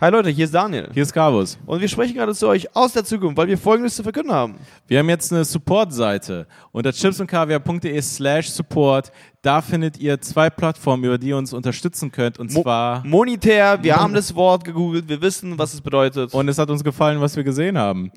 Hi Leute, hier ist Daniel. Hier ist Carvus. Und wir sprechen gerade zu euch aus der Zukunft, weil wir Folgendes zu verkünden haben. Wir haben jetzt eine Support-Seite unter chipsundkaviar.de slash support. Da findet ihr zwei Plattformen, über die ihr uns unterstützen könnt. Und Mo zwar... Monetär, wir haben das Wort gegoogelt, wir wissen, was es bedeutet. Und es hat uns gefallen, was wir gesehen haben.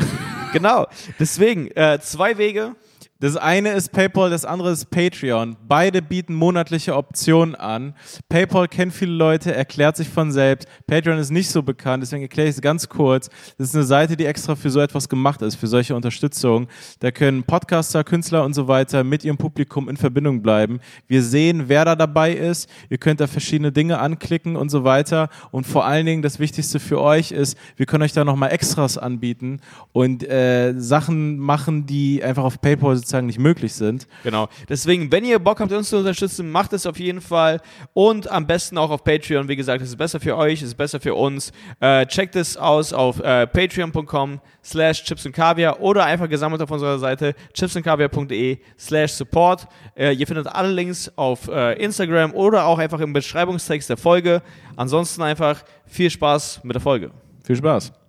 genau. Deswegen, äh, zwei Wege. Das eine ist PayPal, das andere ist Patreon. Beide bieten monatliche Optionen an. PayPal kennt viele Leute, erklärt sich von selbst. Patreon ist nicht so bekannt, deswegen erkläre ich es ganz kurz. Das ist eine Seite, die extra für so etwas gemacht ist, für solche Unterstützung. Da können Podcaster, Künstler und so weiter mit ihrem Publikum in Verbindung bleiben. Wir sehen, wer da dabei ist. Ihr könnt da verschiedene Dinge anklicken und so weiter. Und vor allen Dingen das Wichtigste für euch ist, wir können euch da nochmal Extras anbieten und äh, Sachen machen, die einfach auf PayPal sozusagen nicht möglich sind. Genau. Deswegen, wenn ihr Bock habt, uns zu unterstützen, macht es auf jeden Fall. Und am besten auch auf Patreon. Wie gesagt, es ist besser für euch, es ist besser für uns. Äh, checkt es aus auf äh, patreon.com slash chips und kaviar oder einfach gesammelt auf unserer Seite chipsundkaviar.de slash support. Äh, ihr findet alle Links auf äh, Instagram oder auch einfach im Beschreibungstext der Folge. Ansonsten einfach viel Spaß mit der Folge. Viel Spaß.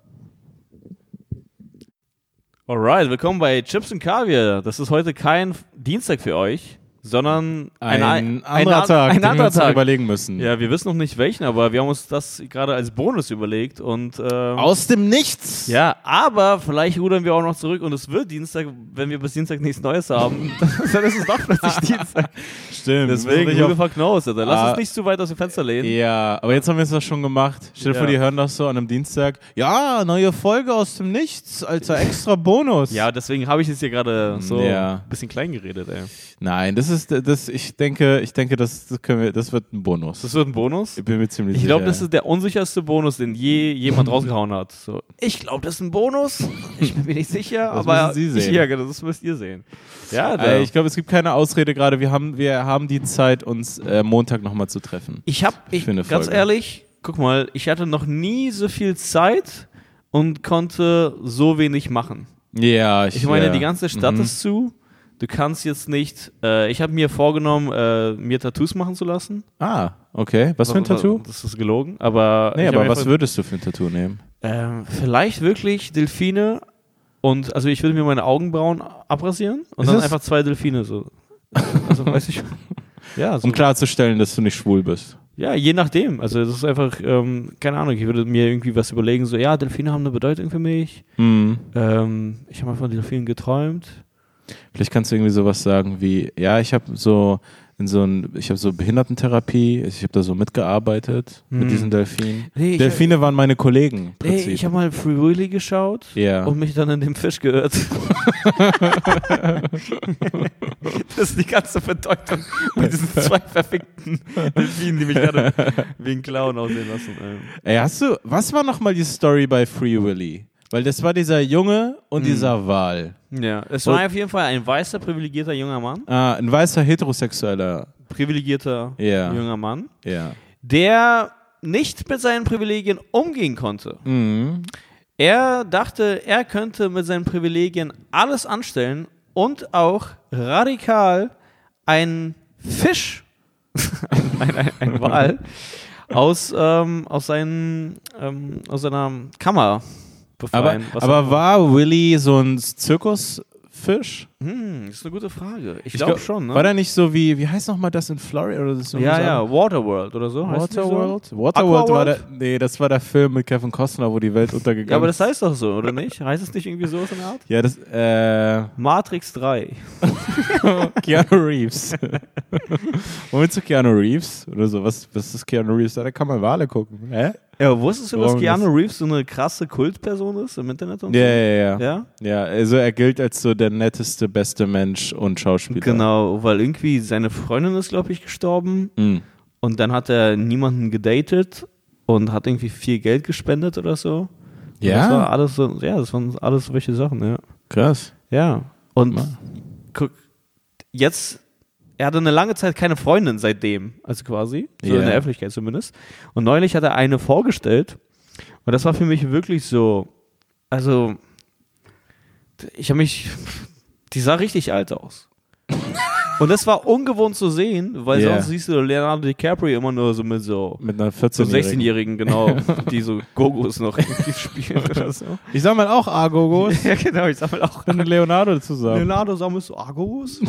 Alright, willkommen bei Chips und Kaviar. Das ist heute kein Dienstag für euch, sondern ein, ein, anderer ein, Tag, ein den wir anderer uns noch Tag. überlegen müssen. Ja, wir wissen noch nicht welchen, aber wir haben uns das gerade als Bonus überlegt und ähm, Aus dem Nichts. ja, aber vielleicht rudern wir auch noch zurück und es wird Dienstag, wenn wir bis Dienstag nichts Neues haben, dann ist es doch plötzlich Dienstag. Stimmt. Deswegen, ich who auf, the fuck knows, Alter. Lass Ah. uns nicht zu weit aus dem Fenster lehnen. Ja, aber jetzt haben wir es doch schon gemacht. Stell dir Ja. vor, die hören das so an einem Dienstag. Ja, neue Folge aus dem Nichts, alter extra Bonus. Ja, deswegen habe ich jetzt hier gerade so Ja. ein bisschen klein geredet, ey. Nein, das ist das. Ich denke, ich denke, das, das können wir. Das wird ein Bonus. Das wird ein Bonus? ich bin mir ziemlich Ich sicher. glaube, das ist der unsicherste Bonus, den je jemand rausgehauen hat. So, ich glaube, das ist ein Bonus. Ich bin mir nicht sicher, Das aber Sie sehen. Ich, ja, genau, das müsst ihr sehen. Ja, Äh, ich glaube, es gibt keine Ausrede gerade. Wir haben, wir haben die Zeit, uns äh, Montag nochmal zu treffen. ich habe, ich, ganz Folge. ehrlich, guck mal, ich hatte noch nie so viel Zeit und konnte so wenig machen. Ja, ich, Ich meine, ja. die ganze Stadt Mhm. ist zu. Du kannst jetzt nicht. Äh, ich habe mir vorgenommen, äh, mir Tattoos machen zu lassen. Ah, okay. Was für ein Tattoo? Das ist gelogen, aber. Nee, aber was würdest du für ein Tattoo nehmen? Ähm, vielleicht wirklich Delfine und also ich würde mir meine Augenbrauen abrasieren und Ist dann das- einfach zwei Delfine so. Also weiß ich. Ja, so. Um klarzustellen, dass du nicht schwul bist. ja, je nachdem. Also das ist einfach, ähm, keine Ahnung, ich würde mir irgendwie was überlegen, so ja, Delfine haben eine Bedeutung für mich. Mhm. Ähm, ich habe mal von Delfinen geträumt. Vielleicht kannst du irgendwie sowas sagen wie, ja, ich habe so in so ein, ich habe so Behindertentherapie, ich habe da so mitgearbeitet mit Hm. diesen Delfinen. Nee, Delfine waren meine Kollegen. Nee, ich habe mal Free Willy geschaut ja. und mich dann in dem Fisch geirrt. das ist die ganze Bedeutung mit diesen zwei verfickten Delfinen, die mich gerade wie ein Clown aussehen lassen. Ey, hast du, was war nochmal die Story bei Free Willy? Weil das war dieser Junge und Hm. dieser Wal. Ja, es war auf jeden Fall ein weißer, privilegierter junger Mann. Ah, ein weißer heterosexueller. Privilegierter Ja. junger Mann, Ja. der nicht mit seinen Privilegien umgehen konnte. Mhm. Er dachte, er könnte mit seinen Privilegien alles anstellen und auch radikal einen Fisch, ein, ein, ein Wal, aus, ähm, aus, seinen, ähm, aus seiner Kammer befreien. aber auch- war Willy so ein Zirkusfisch? Hm, das ist eine gute Frage. Ich, Ich glaube glaub, schon, ne? War der nicht so wie, wie heißt nochmal das in Florida? Oder so ja, ja, Waterworld oder so. Waterworld? So? Waterworld war der, nee, das war der Film mit Kevin Costner, wo die Welt untergegangen Ja, aber ist. das heißt doch so, oder nicht? Heißt es nicht irgendwie so aus der Art? Ja, das, äh, Matrix 3. Keanu Reeves. Womit zu Keanu Reeves? Oder so, was, was ist Keanu Reeves? Da kann man Wale gucken. Hä? Ja, wusstest du, dass Keanu Reeves so eine krasse Kultperson ist im Internet und Ja, so? ja, ja. Ja? Ja, also er gilt als so der netteste, beste Mensch und Schauspieler. Genau, weil irgendwie seine Freundin ist, glaube ich, gestorben Mhm. und dann hat er niemanden gedatet und hat irgendwie viel Geld gespendet oder so. Und Ja? Das war alles so, ja, das waren alles solche Sachen, ja. Krass. Ja. Und Ma- guck, jetzt, er hatte eine lange Zeit keine Freundin seitdem, also quasi, so Ja. in der Öffentlichkeit zumindest. Und neulich hat er eine vorgestellt und das war für mich wirklich so, also, ich habe mich, die sah richtig alt aus. Und das war ungewohnt zu sehen, weil Yeah. sonst siehst du Leonardo DiCaprio immer nur so mit so, Mit einer so 14-Jährigen. 16-Jährigen, genau, die so Gogos noch irgendwie spielen oder so. Ich sag mal auch Argogos. Ja, genau, ich sammle auch mit Leonardo zusammen. Leonardo sammelst du Argos?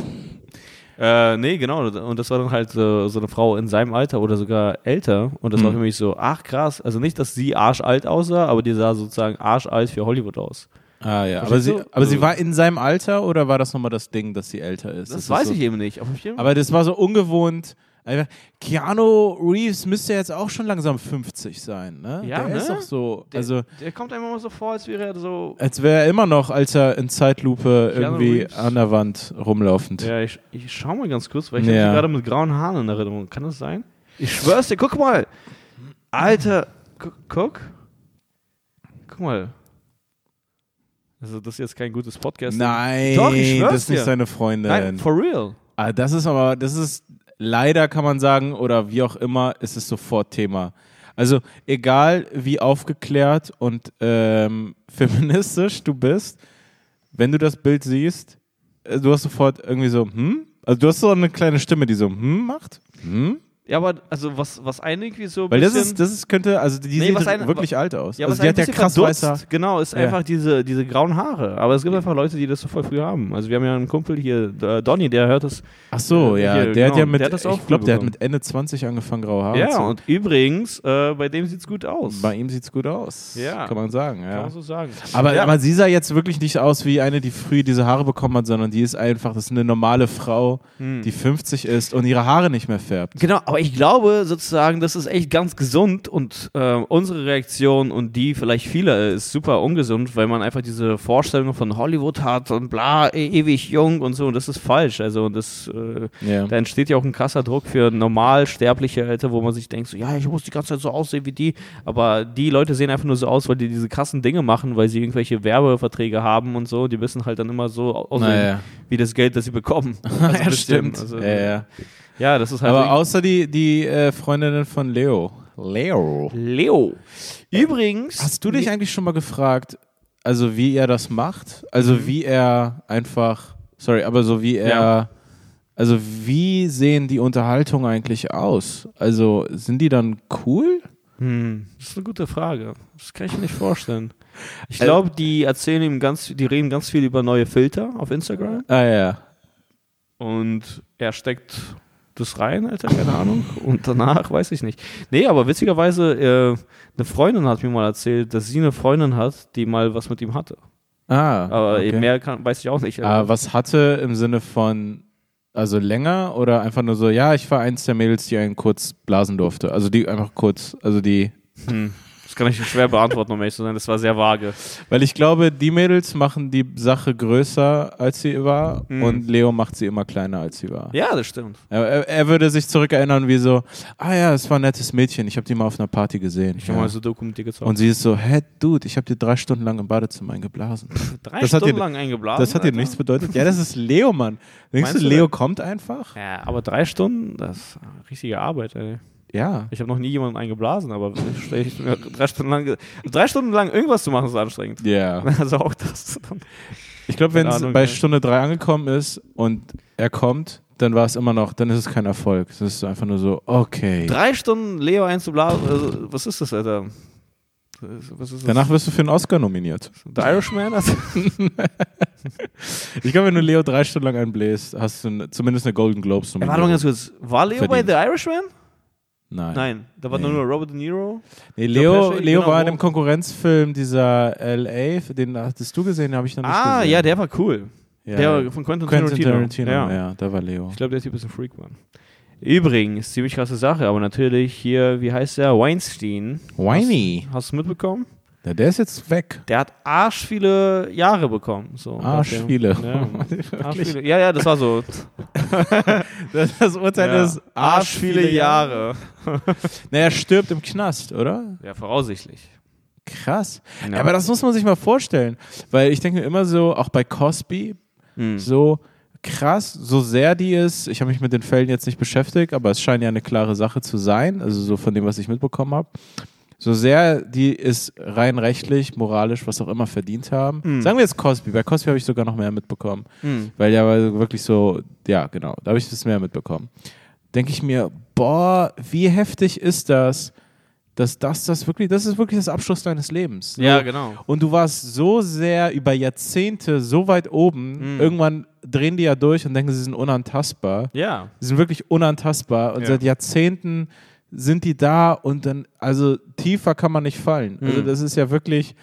äh, nee, genau. Und das war dann halt so, so eine Frau in seinem Alter oder sogar älter. Und das war Mhm. für mich so, ach krass. Also nicht, dass sie arschalt aussah, aber die sah sozusagen arschalt für Hollywood aus. Ah ja, aber sie, aber sie Also- war in seinem Alter oder war das nochmal das Ding, dass sie älter ist? Das, ist weiß so, ich eben nicht. Aber, ich Aber das war so ungewohnt. Keanu Reeves müsste jetzt auch schon langsam 50 sein, ne? Ja, der ist ne? doch so, der, also der kommt einem immer so vor, als wäre er so. als wäre er immer noch, als er in Zeitlupe Keanu irgendwie Reeves. an der Wand rumlaufend. Ja, ich, ich schau mal ganz kurz, weil ich Ja. hab sie gerade mit grauen Haaren in Erinnerung. Kann das sein? Ich schwör's dir, guck mal. Alter, guck. Guck, guck mal. Also, das ist jetzt kein gutes Podcast. Nein, Doch, ich das ist nicht dir. seine Freundin. Nein, for real. Ah, das ist aber, das ist leider, kann man sagen, oder wie auch immer, ist es sofort Thema. Also egal, wie aufgeklärt und ähm, feministisch du bist, wenn du das Bild siehst, äh, du hast sofort irgendwie so, hm? Also du hast so eine kleine Stimme, die so, hm macht? Hm? Ja, aber also was, was einen irgendwie so Weil das ist, das ist, könnte, also die Nee, sieht was ein- wirklich alt aus. ja, also die einen hat ja krass verdutzt, weißer. Genau, ist Ja. einfach diese, diese grauen Haare. Aber es gibt einfach Leute, die das so voll früh haben. Also wir haben ja einen Kumpel hier, äh, Donny, der hört das. Ach so, Äh, ja, hier, der hat genau, ja mit, der hat das auch ich glaube, der hat mit Ende 20 angefangen, graue Haare ja, zu und übrigens, äh, bei dem sieht's gut aus. Bei ihm sieht's gut aus. Ja. Kann man sagen, ja. Kann man so sagen. Aber, ja. aber sie sah jetzt wirklich nicht aus wie eine, die früh diese Haare bekommen hat, sondern die ist einfach, das ist eine normale Frau, Hm. die 50 ist und ihre Haare nicht mehr färbt. Genau, aber ich glaube sozusagen, das ist echt ganz gesund und äh, unsere Reaktion und die vielleicht viele ist super ungesund, weil man einfach diese Vorstellung von Hollywood hat und bla, e ewig jung und so und das ist falsch. Also das, äh, Ja. da entsteht ja auch ein krasser Druck für normal sterbliche Leute, wo man sich denkt, so ja, ich muss die ganze Zeit so aussehen wie die, aber die Leute sehen einfach nur so aus, weil die diese krassen Dinge machen, weil sie irgendwelche Werbeverträge haben und so, die müssen halt dann immer so aussehen Naja. wie das Geld, das sie bekommen. Also ja, bisschen, stimmt. Also, ja, ja. ja, das ist halt Aber außer die, die äh, Freundinnen von Leo. Leo. Leo. Übrigens. Hast du dich eigentlich schon mal gefragt, also wie er das macht? Also Mhm. wie er einfach, sorry, aber so wie er, Ja. also wie sehen die Unterhaltungen eigentlich aus? Also sind die dann cool? Hm, das ist eine gute Frage. Das kann ich mir nicht vorstellen. Ich glaube, die erzählen ihm ganz, die reden ganz viel über neue Filter auf Instagram Ah ja. und er steckt das rein, Alter, keine Ahnung. Und danach weiß ich nicht. Nee, aber witzigerweise, äh, eine Freundin hat mir mal erzählt, dass sie eine Freundin hat, die mal was mit ihm hatte. Ah. Aber okay. eben mehr kann, weiß ich auch nicht. Ah, was hatte im Sinne von, also länger oder einfach nur so, ja, ich war eins der Mädels, die einen kurz blasen durfte. Also die einfach kurz, also die, Hm, das kann ich schwer beantworten, um ehrlich zu sein. Das war sehr vage. weil ich glaube, die Mädels machen die Sache größer, als sie war Mhm. und Leo macht sie immer kleiner, als sie war. Ja, das stimmt. Er, er, würde sich zurückerinnern wie so, ah ja, es war ein nettes Mädchen, ich habe die mal auf einer Party gesehen. Ich habe ja. mal so dokumentiert gezeigt. Und sie ist so, hä, Dude, ich habe dir drei Stunden lang im Badezimmer eingeblasen. Drei das hat Stunden dir- lang eingeblasen. Das hat dir nichts bedeutet? Ja, das ist Leo, Mann. Denkst Meinst du, du Leo denn? kommt einfach? Ja, aber drei Stunden, das ist richtige Arbeit, ey. Ja. Ich habe noch nie jemanden eingeblasen, aber drei Stunden lang, drei Stunden lang irgendwas zu machen, ist anstrengend. Ja. Also auch das. Ich glaube, wenn es bei. Stunde drei angekommen ist und er kommt, dann war es immer noch, dann ist es kein Erfolg. Es ist einfach nur so, okay. Drei Stunden Leo einzublasen, also, was ist das, Alter? Danach wirst du für einen Oscar nominiert. The Irishman? Ich glaube, wenn du Leo drei Stunden lang einbläst, hast du zumindest eine Golden Globes ja, warte mal ganz kurz. War Leo Verdient. bei The Irishman? Nein. Nein, da war Nee. nur Robert De Niro. Nee, Leo, Leo war in einem Konkurrenzfilm dieser LA, den hattest du gesehen, den habe ich noch nicht Ah, gesehen. ja, der war cool. ja. Der von Quentin, Quentin Tarantino. Tarantino. Ja. Ja. da war Leo. Ich glaube, der Typ ist ein Freak, Mann. Übrigens, ziemlich krasse Sache, aber natürlich hier, wie heißt der? Weinstein. Whiny. Hast, hast du mitbekommen? Ja, der ist jetzt weg. Der hat arsch viele Jahre bekommen. So, Arsch nachdem- viele. Ja, arsch viele. ja, ja, das war so. Das, das Urteil ja. ist arsch viele Jahre. Naja, er stirbt im Knast, oder? Ja, voraussichtlich. Krass. Ja. Aber das muss man sich mal vorstellen. Weil ich denke mir immer so, auch bei Cosby, Hm. so krass, so sehr die ist, ich habe mich mit den Fällen jetzt nicht beschäftigt, aber es scheint ja eine klare Sache zu sein, also so von dem, was ich mitbekommen habe. So sehr die es rein rechtlich, moralisch, was auch immer verdient haben. Mhm. Sagen wir jetzt Cosby. Bei Cosby habe ich sogar noch mehr mitbekommen. Hm. Weil ja wirklich so, ja, genau, da habe ich das mehr mitbekommen. Denke ich mir, boah, wie heftig ist das, dass das, das wirklich, das ist wirklich das Abschluss deines Lebens. Ja, So. genau. Und du warst so sehr über Jahrzehnte so weit oben, Mhm. irgendwann drehen die ja durch und denken, sie sind unantastbar. Ja. Sie sind wirklich unantastbar und Ja. seit Jahrzehnten sind die da und dann, also tiefer kann man nicht fallen. Also Mhm. das ist ja wirklich,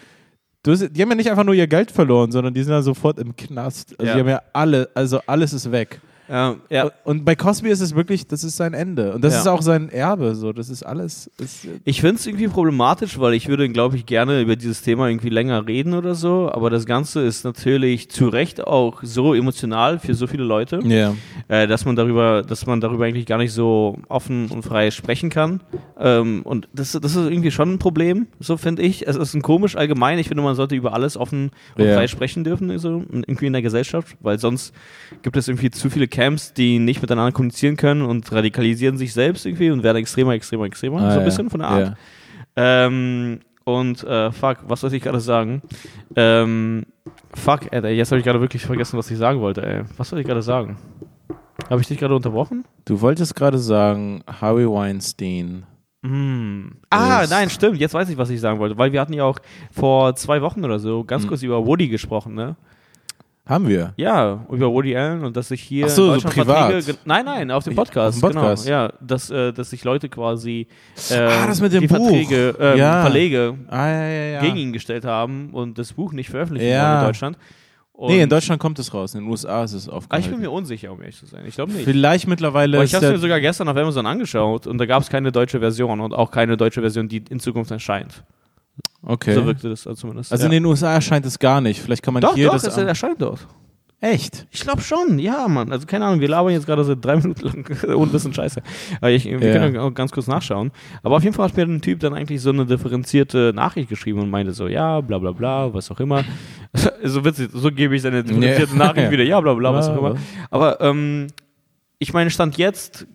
hast- die haben ja nicht einfach nur ihr Geld verloren, sondern die sind ja sofort im Knast. Also Ja. die haben ja alle, also alles ist weg. Ja, ja. Und bei Cosby ist es wirklich, das ist sein Ende. Und das Ja. ist auch sein Erbe, so, das ist alles. Ist, Ich finde es irgendwie problematisch, weil ich würde, glaube ich, gerne über dieses Thema irgendwie länger reden oder so. Aber das Ganze ist natürlich zu Recht auch so emotional für so viele Leute, ja. äh, dass man darüber, dass man darüber eigentlich gar nicht so offen und frei sprechen kann. Ähm, und das, das ist irgendwie schon ein Problem, so finde ich. Es ist ein komisch allgemein. Ich finde, man sollte über alles offen und Ja. frei sprechen dürfen, so irgendwie in der Gesellschaft, weil sonst gibt es irgendwie zu viele Camps, die nicht miteinander kommunizieren können und radikalisieren sich selbst irgendwie und werden extremer, extremer, extremer, Ah, so ein ja. bisschen von der Art. Ja. Ähm, und äh, fuck, was soll ich gerade sagen? Ähm, fuck, Alter, jetzt habe ich gerade wirklich vergessen, was ich sagen wollte, ey. Was soll ich gerade sagen? Habe ich dich gerade unterbrochen? Du wolltest gerade sagen, Harvey Weinstein. Hm. Ah, nein, stimmt. Jetzt weiß ich, was ich sagen wollte. Weil wir hatten ja auch vor zwei Wochen oder so ganz Hm. kurz über Woody gesprochen, ne? Haben wir. Ja, über Woody Allen und dass sich hier Ach so, in so privat. Verträge ge- Nein, nein, auf dem Ja, Podcast. auf dem Podcast. Genau, ja, dass, äh, dass sich Leute quasi äh, Ah, das mit dem die Buch. Verträge, ähm, Ja. Verlege Ah, ja, ja, ja. gegen ihn gestellt haben und das Buch nicht veröffentlichen Ja. wollen in Deutschland. Und nee, in Deutschland kommt es raus. In den USA ist es Ah, ich aufgehalten. bin mir unsicher, um ehrlich zu sein. Ich glaube nicht. Vielleicht mittlerweile Aber ich habe der, mir sogar gestern auf Amazon angeschaut und da gab es keine deutsche Version und auch keine deutsche Version, die in Zukunft erscheint. Okay. So wirkte das zumindest. also ja. in den USA erscheint es gar nicht. Vielleicht kann man doch, hier doch, das. es erscheint dort. Echt? Ich glaube schon, ja, Mann. Also keine Ahnung, wir labern jetzt gerade seit drei Minuten lang und bisschen Scheiße. Aber ich, wir Ja. können auch ganz kurz nachschauen. Aber auf jeden Fall hat mir ein Typ dann eigentlich so eine differenzierte Nachricht geschrieben und meinte so, ja, bla bla bla, was auch immer. so witzig, so gebe ich seine differenzierte Ja. Nachricht wieder, ja, bla bla, was auch immer. Aber ähm, ich meine, Stand jetzt,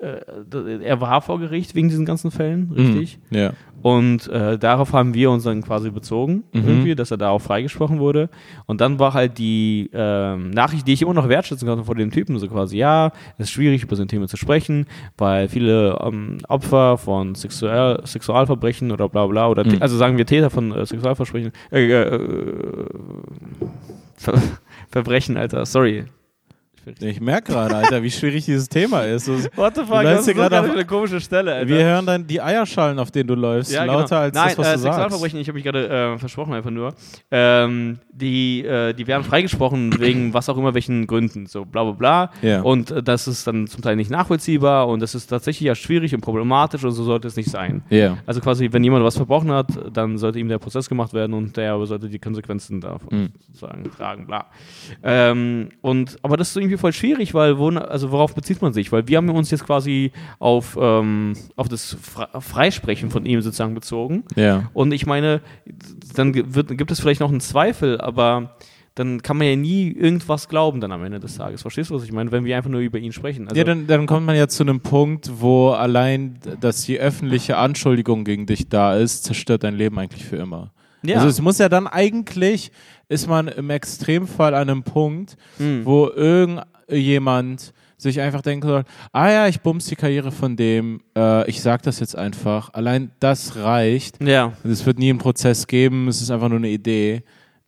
äh, er war vor Gericht wegen diesen ganzen Fällen, richtig? Ja. Und äh, darauf haben wir uns dann quasi bezogen, Mhm. irgendwie, dass er da auch freigesprochen wurde. Und dann war halt die ähm, Nachricht, die ich immer noch wertschätzen konnte vor dem Typen, so quasi, ja, es ist schwierig, über so ein Thema zu sprechen, weil viele ähm, Opfer von Sexual Sexualverbrechen oder bla bla, oder Mhm. also sagen wir Täter von äh, Sexualverbrechen, äh, äh, Ver Verbrechen, Alter, sorry. Ich merke gerade, Alter, wie schwierig dieses Thema ist. What the fuck, das ist gerade auf- eine komische Stelle, Alter. wir hören dann die Eierschalen, auf denen du läufst, Ja, lauter genau. als Nein, das, was äh, du sagst. Sexualverbrechen, ich habe mich gerade äh, versprochen einfach nur. Ähm, die, äh, die werden freigesprochen wegen was auch immer welchen Gründen, so bla bla bla. Ja. Und äh, das ist dann zum Teil nicht nachvollziehbar und das ist tatsächlich ja schwierig und problematisch und so sollte es nicht sein. Ja. Also quasi, wenn jemand was verbrochen hat, dann sollte ihm der Prozess gemacht werden und der sollte die Konsequenzen davon Mhm. sozusagen tragen, bla. Ähm, und, aber das ist irgendwie voll schwierig, weil wo, also worauf bezieht man sich? Weil wir haben uns jetzt quasi auf, ähm, auf das Fre- Freisprechen von ihm sozusagen bezogen. Ja. Und ich meine, dann wird, gibt es vielleicht noch einen Zweifel, aber dann kann man ja nie irgendwas glauben dann am Ende des Tages. Verstehst du, was ich meine? Wenn wir einfach nur über ihn sprechen. Also, ja, dann, dann kommt man ja zu einem Punkt, wo allein, dass die öffentliche Anschuldigung gegen dich da ist, zerstört dein Leben eigentlich für immer. Ja. Also es muss ja dann eigentlich, ist man im Extremfall an einem Punkt, Mhm. wo irgendjemand sich einfach denken soll, ah ja, ich bums die Karriere von dem, äh, ich sag das jetzt einfach. Allein das reicht. ja, Es wird nie einen Prozess geben, es ist einfach nur eine Idee.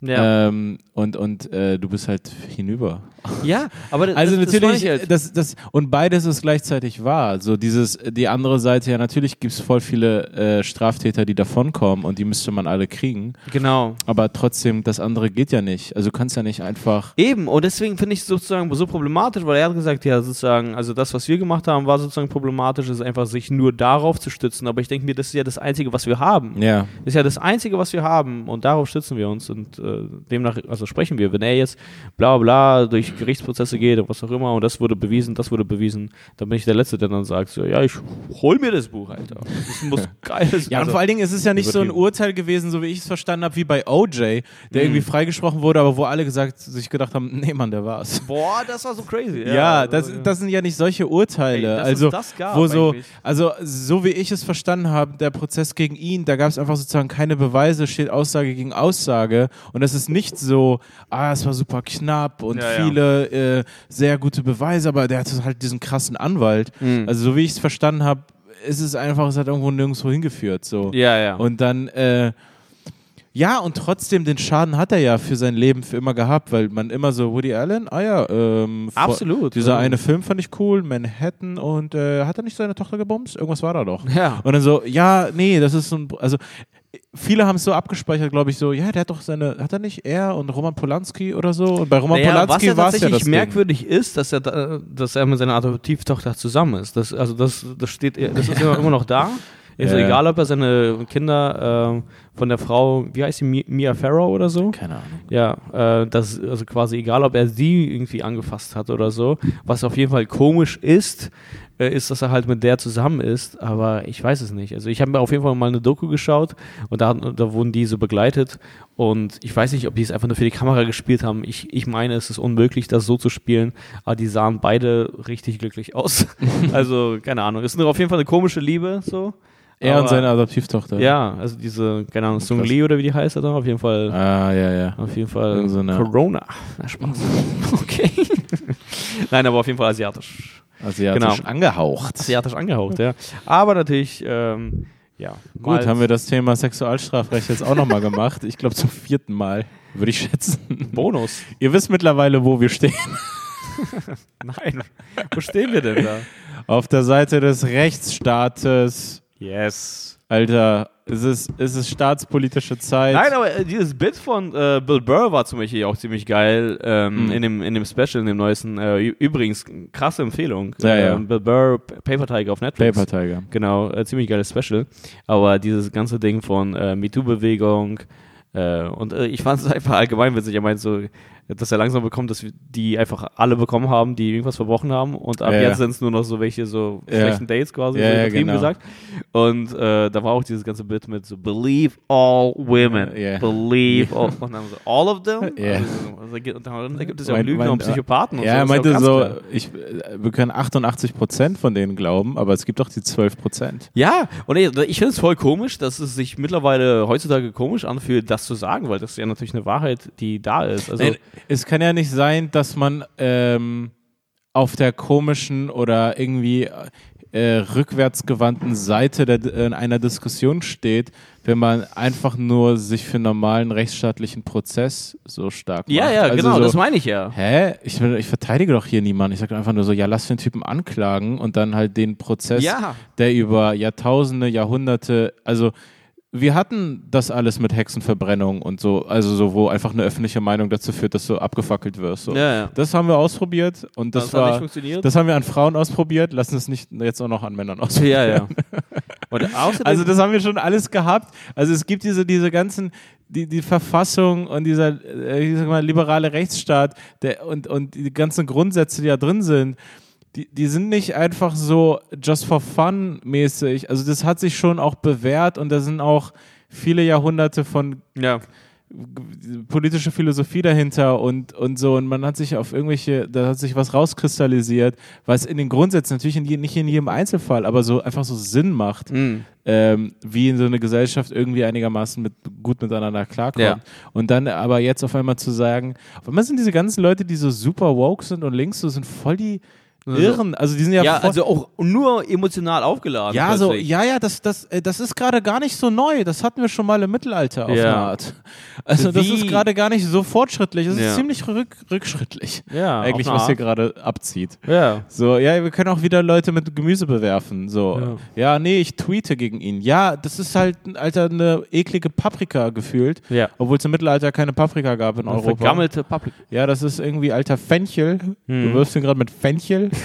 Ja. Ähm, und und äh, du bist halt hinüber. ja, aber das, Also das, das natürlich, ich halt. das, das, und beides ist gleichzeitig wahr. So dieses, die andere Seite, ja, natürlich gibt es voll viele äh, Straftäter, die davonkommen und die müsste man alle kriegen. Genau. Aber trotzdem, das andere geht ja nicht. Also du kannst ja nicht einfach. Eben, und deswegen finde ich es sozusagen so problematisch, weil er hat gesagt, ja, sozusagen, also das, was wir gemacht haben, war sozusagen problematisch, ist einfach sich nur darauf zu stützen. Aber ich denke mir, das ist ja das Einzige, was wir haben. Ja. Das ist ja das Einzige, was wir haben und darauf stützen wir uns und äh, äh, demnach, also sprechen wir, wenn er jetzt bla bla durch Gerichtsprozesse geht und was auch immer und das wurde bewiesen, das wurde bewiesen, dann bin ich der Letzte, der dann sagt, so, ja, ich hol mir das Buch, Alter. Das muss geil sein. Ja, und vor allen Dingen ist es ja nicht so ein. Urteil gewesen, so wie ich es verstanden habe, wie bei OJ, der irgendwie freigesprochen wurde, aber wo alle gesagt, sich gedacht haben, nee, Mann, der war's. Boah, das war so crazy. Ja, das, das sind ja nicht solche Urteile. Ey, also, es das gab wo so, eigentlich. also so wie ich es verstanden habe, der Prozess gegen ihn, da gab es einfach sozusagen keine Beweise, steht Aussage gegen Aussage. Und es ist nicht so, ah, es war super knapp und Ja, ja. viele äh, sehr gute Beweise, aber der hatte halt diesen krassen Anwalt. Mhm. Also so wie ich es verstanden habe, ist es einfach, es hat irgendwo nirgendwo hingeführt. So. Ja, ja. Und dann, äh, ja, und trotzdem, den Schaden hat er ja für sein Leben für immer gehabt, weil man immer so, Woody Allen, ah ja, ähm, Absolut. Dieser Ja. eine Film fand ich cool, Manhattan, und äh, hat er nicht seine Tochter gebumst? Irgendwas war da doch. ja. Und dann so, ja, nee, das ist so ein, also viele haben es so abgespeichert, glaube ich, so, ja, der hat doch seine, hat er nicht er und Roman Polanski oder so? Und bei Roman Naja, Polanski war es ja tatsächlich das Ding. merkwürdig ist, dass er, da, dass er mit seiner Adoptivtochter zusammen ist. Das, also das, das steht, das ist immer noch da. Ist Ja. egal, ob er seine Kinder ähm, von der Frau, wie heißt sie, Mi- Mia Farrow oder so? Keine Ahnung. Ja, äh, das also quasi egal, ob er sie irgendwie angefasst hat oder so. Was auf jeden Fall komisch ist, äh, ist, dass er halt mit der zusammen ist. Aber ich weiß es nicht. Also ich habe mir auf jeden Fall mal eine Doku geschaut und da, da wurden die so begleitet. Und ich weiß nicht, ob die es einfach nur für die Kamera gespielt haben. Ich, ich meine, es ist unmöglich, das so zu spielen. Aber die sahen beide richtig glücklich aus. also keine Ahnung. Ist nur auf jeden Fall eine komische Liebe so. Er und seine Adoptivtochter. Ja, also diese, keine Ahnung, Sung Krass. Lee oder wie die heißt, oder? Auf jeden Fall. Ah, ja, ja. Auf jeden Fall so eine- Corona. Na, Spaß. Okay. Nein, aber auf jeden Fall asiatisch. Asiatisch Genau. angehaucht. Asiatisch angehaucht, ja. Aber natürlich, ähm, ja. Gut, haben wir das Thema Sexualstrafrecht jetzt auch nochmal gemacht. Ich glaube zum vierten Mal, würde ich schätzen. Bonus. Ihr wisst mittlerweile, wo wir stehen. Nein. Wo stehen wir denn da? Auf der Seite des Rechtsstaates. Yes. Alter, es ist, es ist staatspolitische Zeit. Nein, aber äh, dieses Bit von äh, Bill Burr war zum Beispiel auch ziemlich geil ähm, Mhm. in, dem, in dem Special, in dem neuesten. Äh, übrigens, krasse Empfehlung. Ja, ja. Ähm, Bill Burr, Paper Tiger auf Netflix. Paper Tiger. Genau, äh, ziemlich geiles Special. Aber dieses ganze Ding von äh, MeToo-Bewegung und ich fand es einfach allgemein witzig. Er meint so, dass er langsam bekommt, dass wir die einfach alle bekommen haben, die irgendwas verbrochen haben. Und ab Ja, jetzt sind es nur noch so welche so schlechten Dates quasi, Ja, so ja, übertrieben genau. gesagt. Und äh, da war auch dieses ganze Bit mit so Believe all women. Believe all. Und dann so, all of them? Ja. Also, und dann gibt es ja auch Mein- Lügner mein- und Psychopathen und Ja, er so. Ist meinte so, ich, wir können 88 Prozent von denen glauben, aber es gibt auch die 12 Prozent. Ja, und ich, ich finde es voll komisch, dass es sich mittlerweile heutzutage komisch anfühlt, das zu sagen, weil das ist ja natürlich eine Wahrheit, die da ist. Also, Nein, es kann ja nicht sein, dass man ähm, auf der komischen oder irgendwie äh, rückwärtsgewandten Seite der, in einer Diskussion steht, wenn man einfach nur sich für normalen rechtsstaatlichen Prozess so stark macht. ja, ja, Also genau, so, das meine ich ja. Hä? Ich, ich verteidige doch hier niemanden. Ich sage einfach nur so, ja, lass den Typen anklagen und dann halt den Prozess, Ja. der über Jahrtausende, Jahrhunderte, also wir hatten das alles mit Hexenverbrennung und so, also so, wo einfach eine öffentliche Meinung dazu führt, dass du abgefackelt wirst. So. Ja, ja. Das haben wir ausprobiert und das, Das, war, das haben wir an Frauen ausprobiert, lassen es nicht jetzt auch noch an Männern ausprobieren. ja, ja. Und außerdem, Also das haben wir schon alles gehabt. Also es gibt diese, diese ganzen, die, die Verfassung und dieser äh, ich sag mal, liberale Rechtsstaat der, und, und die ganzen Grundsätze, die da drin sind, die, die sind nicht einfach so just for fun mäßig. Also das hat sich schon auch bewährt und da sind auch viele Jahrhunderte von ja. politische Philosophie dahinter und, und so und man hat sich auf irgendwelche, da hat sich was rauskristallisiert, was in den Grundsätzen natürlich in nicht in jedem Einzelfall, aber so einfach so Sinn macht, Mhm. ähm, wie in so eine Gesellschaft irgendwie einigermaßen mit, gut miteinander klarkommt. Ja. Und dann aber jetzt auf einmal zu sagen, auf einmal sind diese ganzen Leute, die so super woke sind und links so sind voll die Irren, also die sind ja, Ja, also auch nur emotional aufgeladen. ja, so, ja, ja, das, das, äh, das ist gerade gar nicht so neu. Das hatten wir schon mal im Mittelalter auf Ja. eine Art. Also das Wie- ist gerade gar nicht so fortschrittlich. Das Ja. ist ziemlich rück, rückschrittlich. Ja, Eigentlich, eine was hier gerade abzieht. Ja. So, ja, wir können auch wieder Leute mit Gemüse bewerfen. So, Ja. nee, ich tweete gegen ihn. Ja, das ist halt, Alter, eine eklige Paprika gefühlt. Ja. Obwohl es im Mittelalter keine Paprika gab in Europa. Vergammelte Paprika. Ja, das ist irgendwie alter Fenchel. Du Hm. wirfst ihn gerade mit Fenchel.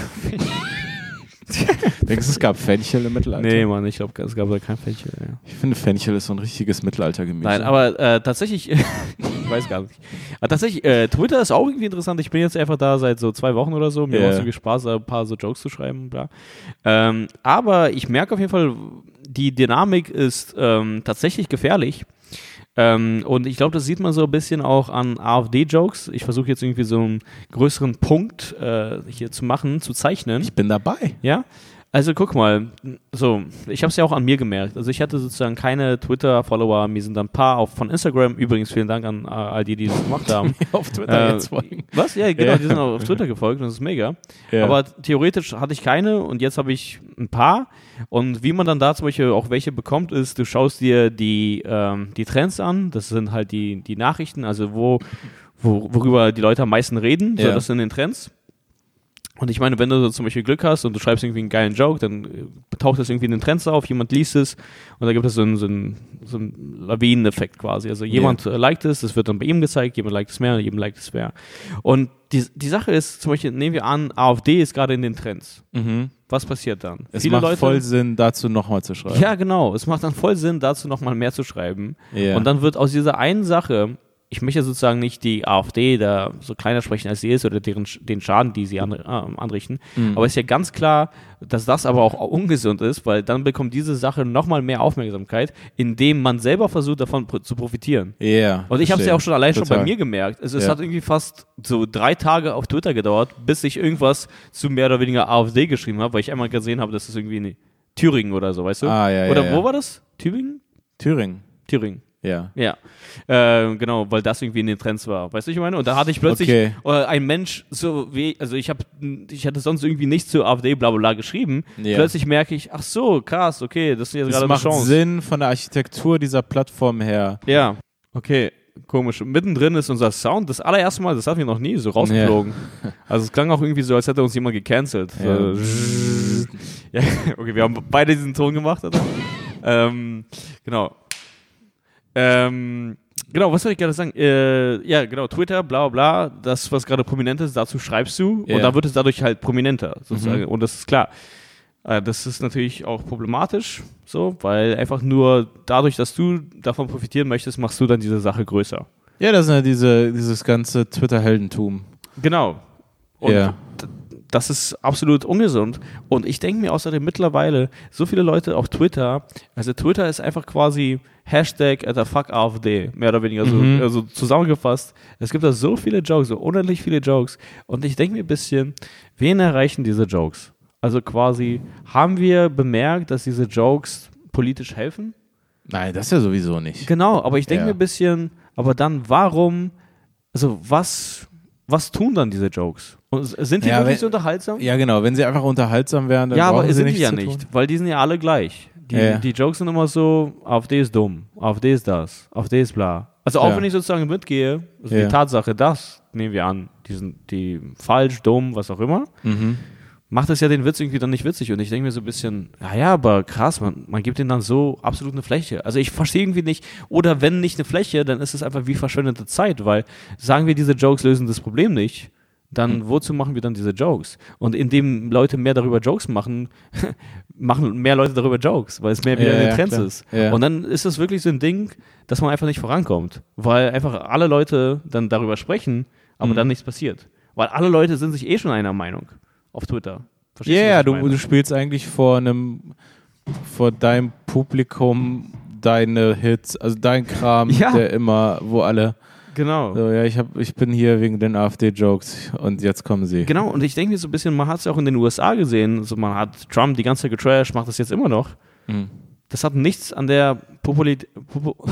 Denkst du, es gab Fenchel im Mittelalter? Nee, Mann, ich glaube, es gab da kein Fenchel. Ja. Ich finde, Fenchel ist so ein richtiges Mittelaltergemüse. Nein, aber äh, tatsächlich, ich weiß gar nicht. Aber tatsächlich, äh, Twitter ist auch irgendwie interessant. Ich bin jetzt einfach da seit so zwei Wochen oder so. Mir Ja. macht es irgendwie Spaß, ein paar so Jokes zu schreiben. Bla. Ähm, aber ich merke auf jeden Fall, die Dynamik ist ähm, tatsächlich gefährlich. Ähm, und ich glaube, das sieht man so ein bisschen auch an AfD-Jokes. Ich versuche jetzt irgendwie so einen größeren Punkt äh, hier zu machen, zu zeichnen. Ich bin dabei. Ja, also guck mal, so, ich habe es ja auch an mir gemerkt. Also ich hatte sozusagen keine Twitter-Follower, mir sind dann ein paar auf, von Instagram. Übrigens vielen Dank an äh, all die, die das gemacht haben. Auf Twitter Äh, jetzt folgen. Was? Ja, genau, Ja. die sind auch auf Twitter gefolgt und das ist mega. Ja. Aber theoretisch hatte ich keine und jetzt habe ich ein paar. Und wie man dann da zum Beispiel auch welche bekommt, ist, du schaust dir die, ähm, die Trends an. Das sind halt die, die Nachrichten, also wo, wo, worüber die Leute am meisten reden. So, Ja. das sind den Trends. Und ich meine, wenn du so zum Beispiel Glück hast und du schreibst irgendwie einen geilen Joke, dann äh, taucht das irgendwie in den Trends auf, jemand liest es und da gibt es so einen, so einen, so einen Lawineneffekt quasi. Also jemand äh, liked es, das wird dann bei ihm gezeigt, jemand liked es mehr, jemand liked es mehr. Und die, die Sache ist, zum Beispiel, nehmen wir an, AfD ist gerade in den Trends. Mhm. Was passiert dann? Es macht voll Sinn, dazu nochmal zu schreiben. Ja, genau. Es macht dann voll Sinn, dazu nochmal mehr zu schreiben. Ja. Und dann wird aus dieser einen Sache, ich möchte sozusagen nicht die AfD da so kleiner sprechen, als sie ist oder deren, den Schaden, die sie äh, anrichten. Mhm. Aber ist ja ganz klar, dass das aber auch ungesund ist, weil dann bekommt diese Sache nochmal mehr Aufmerksamkeit, indem man selber versucht, davon zu profitieren. Ja. Und ich habe es ja auch schon allein schon bei Total. mir gemerkt. Also es Ja. hat irgendwie fast so drei Tage auf Twitter gedauert, bis ich irgendwas zu mehr oder weniger AfD geschrieben habe, weil ich einmal gesehen habe, das ist irgendwie in Thüringen oder so, weißt du? Ah, ja, ja, oder ja. wo war das? Tübingen? Thüringen. Thüringen. Ja. Ja, äh, genau, weil das irgendwie in den Trends war. Weißt du, ich meine? Und da hatte ich plötzlich Okay. äh, ein Mensch, so wie, also ich habe, ich hatte sonst irgendwie nichts zu AfD, bla bla bla geschrieben. Ja. Plötzlich merke ich, ach so, krass, okay, das ist jetzt Das gerade eine macht Chance. Sinn von der Architektur dieser Plattform her. Ja, okay, komisch. Mittendrin ist unser Sound, das allererste Mal, das hatten wir noch nie, so rausgeflogen. Also es klang auch irgendwie so, als hätte uns jemand gecancelt. Ja. So, ja, okay, wir haben beide diesen Ton gemacht, oder? ähm, genau. Ähm, genau, was soll ich gerade sagen? Äh, ja, genau, Twitter, bla bla bla, das, was gerade prominent ist, dazu schreibst du Ja. und da wird es dadurch halt prominenter, sozusagen. Mhm. Und das ist klar. Äh, das ist natürlich auch problematisch, so, weil einfach nur dadurch, dass du davon profitieren möchtest, machst du dann diese Sache größer. Ja, das ist ja diese, dieses ganze Twitter-Heldentum. Genau. Und d- das ist absolut ungesund. Und ich denke mir außerdem mittlerweile, so viele Leute auf Twitter, also Twitter ist einfach quasi Hashtag at the fuck AfD, mehr oder weniger so Mhm. also zusammengefasst. Es gibt da so viele Jokes, so unendlich viele Jokes. Und ich denke mir ein bisschen, wen erreichen diese Jokes? Also quasi, haben wir bemerkt, dass diese Jokes politisch helfen? Nein, das ja sowieso nicht. Genau, aber ich denke Ja. mir ein bisschen, aber dann warum, also was, was tun dann diese Jokes? Und sind die Ja, wirklich wenn- unterhaltsam? Ja, genau. Wenn sie einfach unterhaltsam wären, dann ja, aber sie sind die ja nicht, weil die sind ja alle gleich. Die, Ja, die Jokes sind immer so, AfD ist dumm, AfD ist das, AfD ist bla. Also auch Ja. wenn ich sozusagen mitgehe, also die Tatsache, das nehmen wir an, die sind die falsch, dumm, was auch immer, Mhm. macht das ja den Witz irgendwie dann nicht witzig. Und ich denke mir so ein bisschen, naja, aber krass, man, man gibt ihnen dann so absolut eine Fläche. Also ich verstehe irgendwie nicht, oder wenn nicht eine Fläche, dann ist es einfach wie verschwendete Zeit, weil sagen wir, diese Jokes lösen das Problem nicht, dann Hm. wozu machen wir dann diese Jokes? Und indem Leute mehr darüber Jokes machen, machen mehr Leute darüber Jokes, weil es mehr wieder Ja, in den ja, Trends klar. ist. Ja. Und dann ist das wirklich so ein Ding, dass man einfach nicht vorankommt, weil einfach alle Leute dann darüber sprechen, aber Mhm. dann nichts passiert. Weil alle Leute sind sich eh schon einer Meinung auf Twitter. Ja, ich du, du spielst eigentlich vor einem, vor deinem Publikum deine Hits, also dein Kram, der immer, wo alle, Genau. so, ja, ich, hab, ich bin hier wegen den AfD-Jokes und jetzt kommen sie. Genau, und ich denke mir so ein bisschen, man hat es ja auch in den USA gesehen, so man hat Trump die ganze Zeit getrashed, macht das jetzt immer noch. Mhm. Das hat nichts an der Popularität. Popu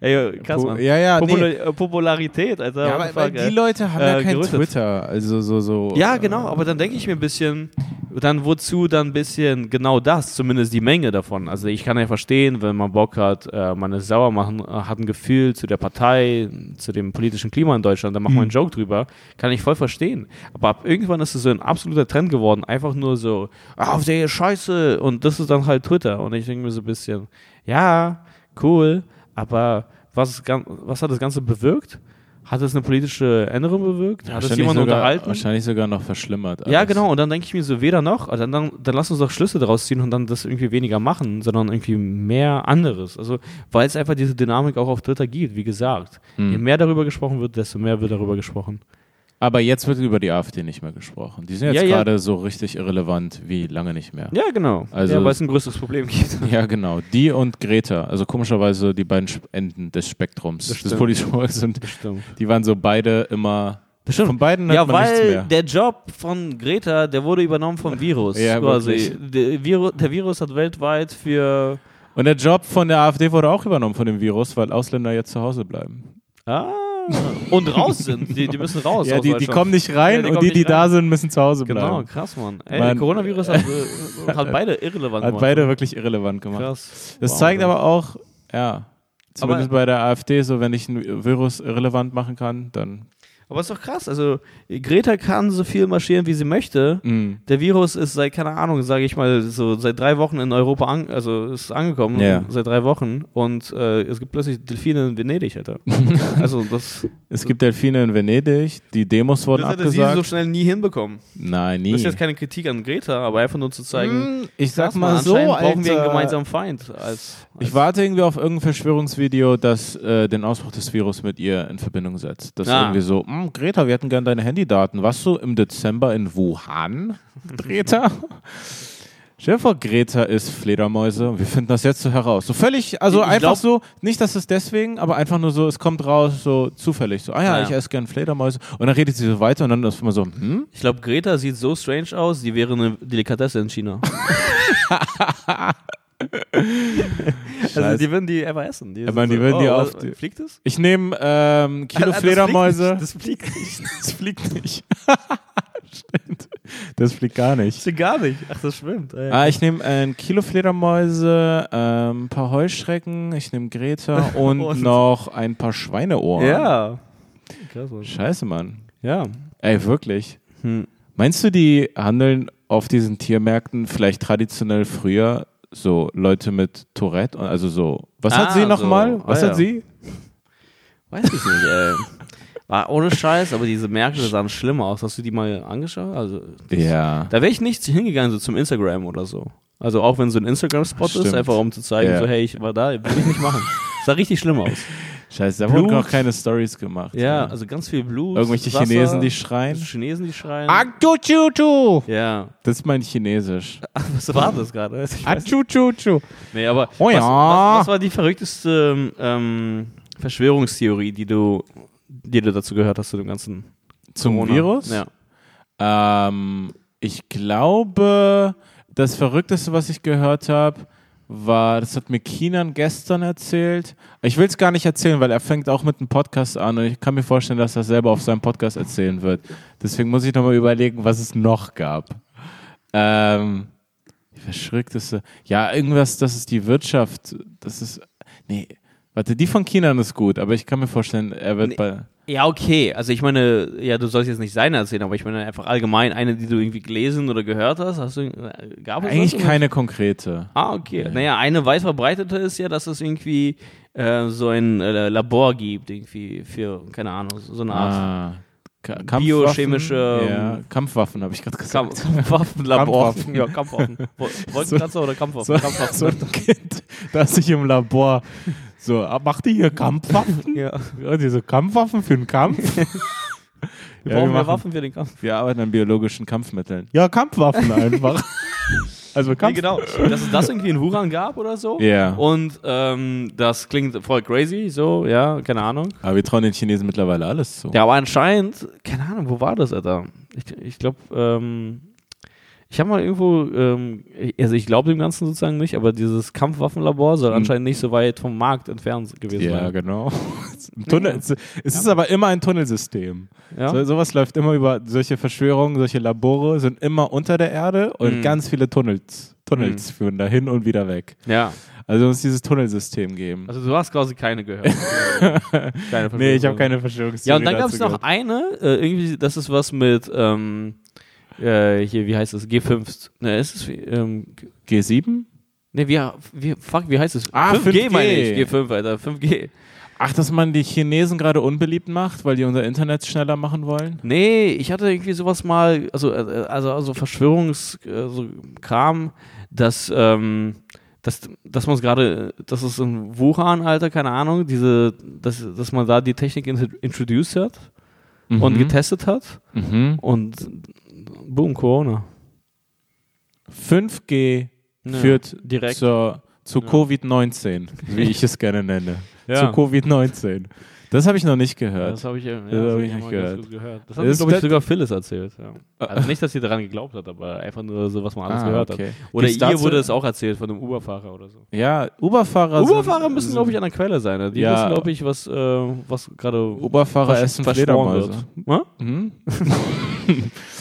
Ey, krass, Mann. Ja, ja, Popula nee. äh, Popularität, Alter. Ja, aber, fuck, die. Leute haben äh, ja kein gerüttet. Twitter, also so, so. Ja, äh, genau, aber dann denke ich mir ein bisschen, dann wozu dann ein bisschen genau das, zumindest die Menge davon. Also ich kann ja verstehen, wenn man Bock hat, äh, man ist sauer, machen, hat ein Gefühl zu der Partei, zu dem politischen Klima in Deutschland, dann macht man einen Joke drüber, kann ich voll verstehen. Aber ab irgendwann ist es so ein absoluter Trend geworden, einfach nur so, ah, auf der Scheiße und das ist dann halt Twitter. Und ich denke mir so ein bisschen, ja, cool, aber was, was hat das Ganze bewirkt? Hat es eine politische Änderung bewirkt? Hat es jemand unterhalten? Wahrscheinlich sogar noch verschlimmert. Ja, alles. genau. Und dann denke ich mir so, weder noch, also dann, dann, dann lass uns doch Schlüsse daraus ziehen und dann das irgendwie weniger machen, sondern irgendwie mehr anderes. Also, weil es einfach diese Dynamik auch auf Twitter gibt, wie gesagt. Hm. Je mehr darüber gesprochen wird, desto mehr wird darüber gesprochen. Aber jetzt wird über die AfD nicht mehr gesprochen. Die sind jetzt Ja, ja. gerade so richtig irrelevant wie lange nicht mehr. Ja, genau. Also- ja, weil es ein größeres Problem gibt. Ja, genau. Die und Greta, also komischerweise die beiden Enden des Spektrums Das des politischen sind, die waren so beide immer. Bestimmt. Von beiden hört Ja, man nichts weil mehr. der Job von Greta, der wurde übernommen vom Virus. Ja, quasi. Der, Virus. der Virus hat weltweit für. Und der Job von der AfD wurde auch übernommen von dem Virus, weil Ausländer jetzt zu Hause bleiben. Ah. Und raus sind. Die, die müssen raus. ja, die, die kommen nicht rein Ja, die und die, die nicht da rein. sind, müssen zu Hause bleiben. Genau, krass, Mann. Ey, Mann. Coronavirus hat, äh, hat beide irrelevant Hat gemacht. beide wirklich irrelevant gemacht. Krass. Das Wow, zeigt Mann. aber auch, ja, zumindest Aber- bei der AfD, so wenn ich ein Virus irrelevant machen kann, dann. Aber ist doch krass. Also, Greta kann so viel marschieren, wie sie möchte. mm. Der Virus ist seit, keine Ahnung, sage ich mal, so seit drei Wochen in Europa an, also ist angekommen, Ja. seit drei Wochen. Und äh, es gibt plötzlich Delfine in Venedig, Alter. also, das, Es gibt Delfine in Venedig, die Demos wurden das hätte sie abgesagt. so schnell nie hinbekommen. Nein, nie. Das ist jetzt keine Kritik an Greta, aber einfach nur zu zeigen, Mm, ich sag mal Mann, so, brauchen wir einen Alter. gemeinsamen Feind. Als Ich warte irgendwie auf irgendein Verschwörungsvideo, das äh, den Ausbruch des Virus mit ihr in Verbindung setzt. Das ist Ah. irgendwie so, "Mm, Greta, wir hätten gern deine Handydaten. Warst du im Dezember in Wuhan, Greta? Stell dir vor, Greta ist Fledermäuse. Wir finden das jetzt so heraus. So völlig, also Ich- einfach glaub- so, nicht, dass es deswegen, aber einfach nur so, es kommt raus, so zufällig. So, ah ja, Ja. ich esse gern Fledermäuse. Und dann redet sie so weiter und dann ist immer so, hm? Ich glaube, Greta sieht so strange aus, die wäre eine Delikatesse in China. also Scheiße. die würden die einfach essen. Die, man, die würden die auf was- Fliegt es? Ich nehme ähm, Kilo Ah, das Fledermäuse. Das fliegt nicht. Das fliegt nicht. Stimmt. Das fliegt gar Das nicht. fliegt gar nicht. Ach, das schwimmt. Ey. Ah, ich nehme ein Kilo Fledermäuse, ähm, ein paar Heuschrecken, ich nehme Greta und, Und- noch ein paar Schweineohren. ja. Krass, Mann. Scheiße, Mann. Ja. Ey, wirklich. Hm. Meinst du, die handeln auf diesen Tiermärkten vielleicht traditionell früher so Leute mit Tourette? Also so. Was hat Ah, sie so. nochmal? Was Ah, hat ja. sie? Weiß ich nicht, ey. War ohne Scheiß, aber diese Märkte sahen schlimm aus. Hast du die mal angeschaut? Also, das- Ja. Da wäre ich nicht hingegangen, so zum Instagram oder so. Also auch wenn so ein Instagram-Spot ist, einfach um zu zeigen, Ja. so hey, ich war da, will ich nicht machen. sah richtig schlimm aus. Scheiße, da wurden noch keine Stories gemacht. Ja, also ganz viel Blut. Irgendwelche Wasser, Chinesen, die schreien. Chinesen, die schreien. Achuchuchu! Ja. Das ist mein Chinesisch. Ach, was war das gerade? Achuchuchu! Nee, aber Oh was, ja. was, was war die verrückteste ähm, Verschwörungstheorie, die du, die du dazu gehört hast zu dem ganzen Zum Corona? Virus? Ja. Ähm, ich glaube, das Verrückteste, was ich gehört habe, war, das hat mir Kinan gestern erzählt. Ich will es gar nicht erzählen, weil er fängt auch mit einem Podcast an und ich kann mir vorstellen, dass er selber auf seinem Podcast erzählen wird. Deswegen muss ich nochmal überlegen, was es noch gab. Ähm, die Verschrückteste. Ja, irgendwas, das ist die Wirtschaft. Das ist. Nee. Warte, die von Kinan ist gut, aber ich kann mir vorstellen, er wird Nee. bei. Ja, okay. Also ich meine, ja, du sollst jetzt nicht seine erzählen, aber ich meine einfach allgemein eine, die du irgendwie gelesen oder gehört hast. Hast du, äh, gab es Eigentlich keine konkrete. Ah, okay. Naja, eine weit verbreitete ist ja, dass es irgendwie äh, so ein äh, Labor gibt, irgendwie für, keine Ahnung, so eine Art Ah, Ka-? Biochemische, Ja, ähm, Kampfwaffen, habe ich gerade gesagt. Kampfwaffenlabor. Kampfwaffen. Ja, Kampfwaffen. Wo- Wolkenkratzer oder Kampfwaffen? So, Kampfwaffen. so ein Kind, das sich im Labor so, ah, macht ihr hier Kampfwaffen? Ja. Ja, diese Kampfwaffen für den Kampf? Wir Ja, wir brauchen mehr machen- Waffen für den Kampf. Wir arbeiten an biologischen Kampfmitteln. Ja, Kampfwaffen einfach. also Nee, Kampf. genau. Dass es das irgendwie in Wuhan gab oder so. Ja. Und ähm, das klingt voll crazy, so, ja, keine Ahnung. Aber wir trauen den Chinesen mittlerweile alles zu. Ja, aber anscheinend, keine Ahnung, wo war das, Alter? Ich, ich glaube, ähm, ich habe mal irgendwo, ähm, also ich glaube dem Ganzen sozusagen nicht, aber dieses Kampfwaffenlabor soll Mhm. anscheinend nicht so weit vom Markt entfernt gewesen Ja, sein. genau. Tunnel, es, es ist aber immer ein Tunnelsystem. Ja? So, sowas läuft immer über solche Verschwörungen, solche Labore sind immer unter der Erde und Mhm. ganz viele Tunnels, Tunnels führen da hin und wieder weg. ja. Also muss dieses Tunnelsystem geben. Also du hast quasi keine gehört. keine nee, ich habe keine Verschwörungstheorie Ja, und dann gab es noch eine, äh, irgendwie, das ist was mit, ähm, äh, hier, wie heißt das? G5. Ne, ist es, ähm, G7? Ne, wie, wie, fuck, wie heißt es? Ah, 5G, 5G. meine ich. G5, Alter, 5G. Ach, dass man die Chinesen gerade unbeliebt macht, weil die unser Internet schneller machen wollen? Nee, ich hatte irgendwie sowas mal, also, äh, also, also Verschwörungskram, so Kram, dass, ähm, dass, dass man es gerade, dass es in Wuhan, Alter, keine Ahnung, diese, dass, dass man da die Technik in, introduced hat und Mhm. getestet hat Mhm. und boom, Corona. 5G Ja, führt direkt. zur, zu Ja. Covid-19, wie ich es gerne nenne. Ja. Zu Covid-19. Das habe ich noch nicht gehört. Das habe ich, ja, Das das hab ich ich nicht gehört. gehört. Das hat glaube ich, das- sogar Phyllis erzählt. Ja. Also nicht, dass sie daran geglaubt hat, aber einfach nur so, was man alles Ah, gehört okay. hat. Oder Gibt's ihr dazu- wurde es auch erzählt von einem Uber-Fahrer oder so. Ja, Uberfahrer Uber-Fahrer sind, müssen, glaube ich, an der Quelle sein. Ne? Die Ja. wissen, glaube ich, was, äh, was gerade Uberfahrer essen verschworen Fledermäuse. wird. Hä? Mhm.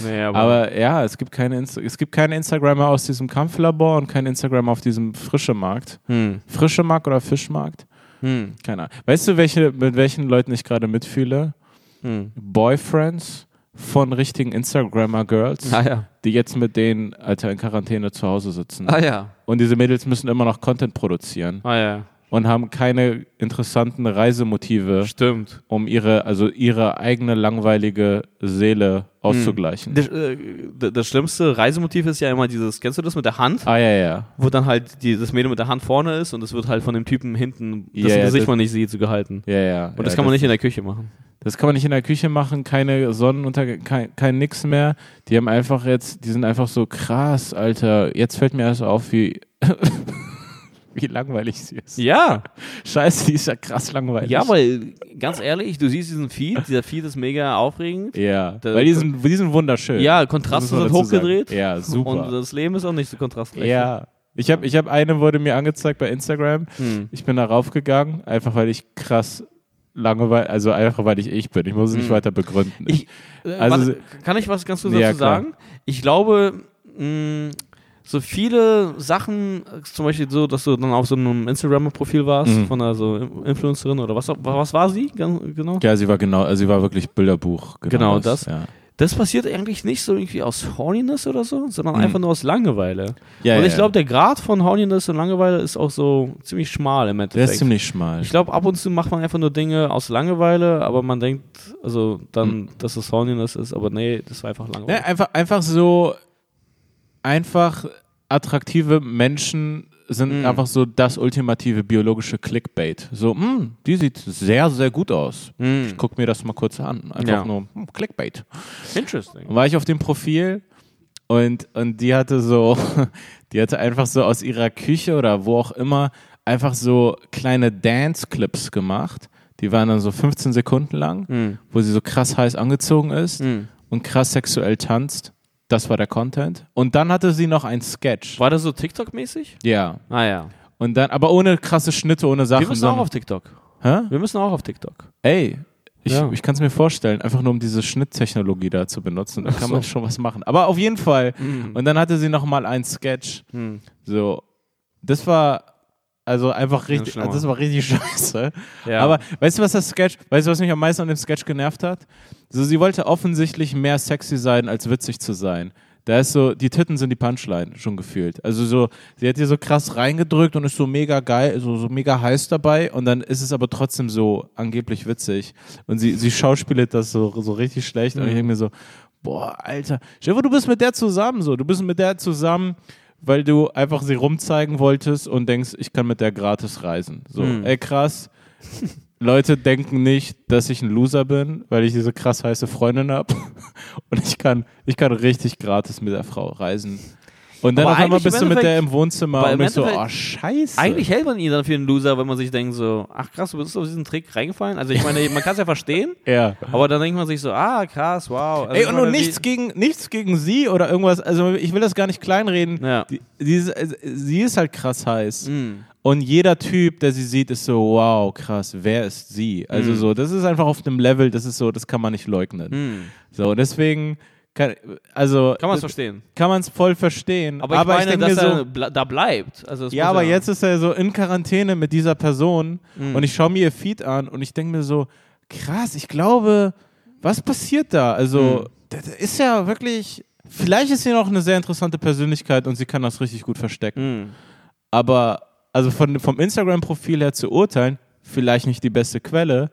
Nee, aber, Aber ja, es gibt keine Insta es gibt keine Instagrammer aus diesem Kampflabor und kein Instagrammer auf diesem frische Markt. hm, Frische Markt oder Fischmarkt? Hm, Keine Ahnung. Weißt du, welche, mit welchen Leuten ich gerade mitfühle? hm. Boyfriends von richtigen Instagrammer-Girls, Ah ja. die jetzt mit denen, Alter, in Quarantäne zu Hause sitzen. Ah ja. Und diese Mädels müssen immer noch Content produzieren Ah ja. Und haben keine interessanten Reisemotive, Stimmt. um ihre, also ihre eigene langweilige Seele auszugleichen. Das, äh, das schlimmste Reisemotiv ist ja immer dieses, kennst du das mit der Hand? Ah, ja, ja. Wo dann halt die, das Mädel mit der Hand vorne ist und es wird halt von dem Typen hinten, Ja, dessen ja, Gesicht das- man nicht sieht, so gehalten. Ja, ja. Und ja, das kann man nicht in der Küche machen. Das kann man nicht in der Küche machen, keine Sonnenuntergang, kein, kein nix mehr. Die haben einfach jetzt, die sind einfach so krass, Alter. Jetzt fällt mir erst auf, wie, wie langweilig sie ist. Ja. Scheiße, die ist ja krass langweilig. Ja, weil, ganz ehrlich, du siehst diesen Feed, dieser Feed ist mega aufregend. Ja, Da- weil die sind, die sind wunderschön. Ja, Kontraste man sind dazu sagen. hochgedreht. Ja, super. Und das Leben ist auch nicht so kontrastreich. ja. Ich habe ich hab eine, wurde mir angezeigt bei Instagram. Hm. Ich bin da raufgegangen, einfach weil ich krass Langeweile, also einfach weil ich ich bin. Ich muss es nicht Hm. weiter begründen. Ich, äh, Also- warte, kann ich was ganz kurz Ja, dazu klar. sagen? Ich glaube, mh, so viele Sachen, zum Beispiel so, dass du dann auf so einem Instagram-Profil warst, Mhm. von einer so Influencerin oder was, was war sie? Genau. ja, sie war genau, also sie war wirklich Bilderbuch. Genau das. Ja, Das passiert eigentlich nicht so irgendwie aus Horniness oder so, sondern Mhm. einfach nur aus Langeweile. ja und ich glaube, der Grad von Horniness und Langeweile ist auch so ziemlich schmal im der Endeffekt. ist ziemlich schmal. ich glaube, ab und zu macht man einfach nur Dinge aus Langeweile, aber man denkt, also dann, Mhm. dass es Horniness ist, aber nee, das war einfach Langeweile. Ja, einfach, einfach so, einfach attraktive Menschen sind Mhm. einfach so das ultimative biologische Clickbait. So, hm, die sieht sehr, sehr gut aus. Mm. Ich guck mir das mal kurz an. Einfach Ja. nur hm, Clickbait. Interesting. War ich auf dem Profil und, und die hatte so, die hatte einfach so aus ihrer Küche oder wo auch immer einfach so kleine Dance-Clips gemacht. Die waren dann so 15 Sekunden lang, Mm. wo sie so krass heiß angezogen ist Mm. und krass sexuell tanzt. Das war der Content. Und dann hatte sie noch ein Sketch. War das so TikTok-mäßig? Ja. Ah ja. Und dann, aber ohne krasse Schnitte, ohne Sachen. Wir müssen auch auf TikTok. Hä? Wir müssen auch auf TikTok. Ey, ich, Ja. ich kann es mir vorstellen, einfach nur um diese Schnitttechnologie da zu benutzen. Da kann so. man schon was machen. Aber auf jeden Fall. Mm. Und dann hatte sie noch mal ein Sketch. Mm. So, das war also einfach richtig, schlimmer. das war richtig scheiße. Ja. Aber weißt du, was das Sketch, weißt du, was mich am meisten an dem Sketch genervt hat? So, sie wollte offensichtlich mehr sexy sein, als witzig zu sein. Da ist so, die Titten sind die Punchline, schon gefühlt. Also so, sie hat hier so krass reingedrückt und ist so mega geil, so, so mega heiß dabei und dann ist es aber trotzdem so angeblich witzig. Und sie, sie schauspielt das so, so richtig schlecht und ich Mhm. denke mir so, boah, Alter, vor, du bist mit der zusammen so, du bist mit der zusammen, weil du einfach sie rumzeigen wolltest und denkst, ich kann mit der gratis reisen. So, Mhm. ey krass. Leute denken nicht, dass ich ein Loser bin, weil ich diese krass heiße Freundin habe. Und ich kann, ich kann richtig gratis mit der Frau reisen. Und dann auf einmal bist du mit der im Wohnzimmer und bist so, oh scheiße. Eigentlich hält man ihn dann für einen Loser, wenn man sich denkt so, ach krass, du bist auf diesen Trick reingefallen. Also ich meine, man kann es ja verstehen, ja. aber dann denkt man sich so, ah krass, wow. Also Ey, und, wie- nichts gegen, nichts gegen sie oder irgendwas, also ich will das gar nicht kleinreden. Ja. Die, diese, äh, sie ist halt krass heiß. Mm. Und jeder Typ, der sie sieht, ist so, wow, krass, wer ist sie? Also Mhm. so, das ist einfach auf einem Level, das ist so, das kann man nicht leugnen. Mm. So, deswegen, kann, also Kann man es verstehen. kann man es voll verstehen. Aber ich meine, denk dass er so, ble da bleibt. Also ja, aber jetzt ist er so in Quarantäne mit dieser Person Mhm. und ich schaue mir ihr Feed an und ich denke mir so, krass, ich glaube, was passiert da? Also, Mhm. das ist ja wirklich, vielleicht ist sie noch eine sehr interessante Persönlichkeit und sie kann das richtig gut verstecken. Mm. aber also von, vom Instagram-Profil her zu urteilen, vielleicht nicht die beste Quelle,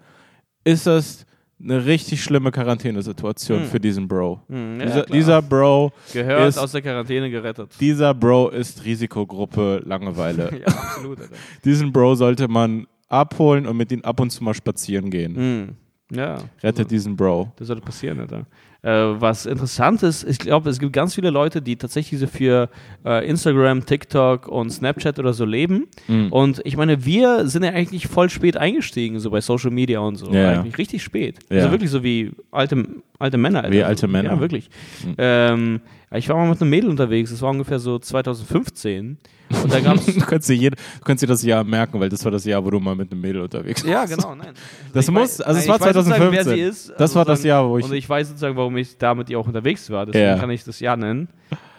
ist das eine richtig schlimme Quarantänesituation Hm. für diesen Bro. Hm, ja, dieser, dieser Bro, Gehört ist- aus der Quarantäne gerettet. dieser Bro ist Risikogruppe Langeweile. ja, absolut. Alter. diesen Bro sollte man abholen und mit ihm ab und zu mal spazieren gehen. Hm. Ja. Rettet diesen Bro. Das sollte passieren, Alter. Äh, was interessant ist, ich glaube, es gibt ganz viele Leute, die tatsächlich so für äh, Instagram, TikTok und Snapchat oder so leben. Mhm. Und ich meine, wir sind ja eigentlich voll spät eingestiegen, so bei Social Media und so. Ja. Eigentlich richtig spät. Ja. Also wirklich so wie alte, alte Männer. Wie alte Männer. Ja, wirklich. Mhm. Ähm, ich war mal mit einem Mädel unterwegs, das war ungefähr so 2015. Und da gab es. du, kannst dir jede, du kannst dir das Jahr merken, weil das war das Jahr, wo du mal mit einem Mädel unterwegs warst. ja, genau, nein. Das Ich muss- also es war ich weiß sozusagen, 2015. Wer sie ist, Das also war das Jahr, wo ich. Und ich weiß sozusagen, warum ich da mit ihr auch unterwegs war. Deswegen Ja. kann ich das Jahr nennen.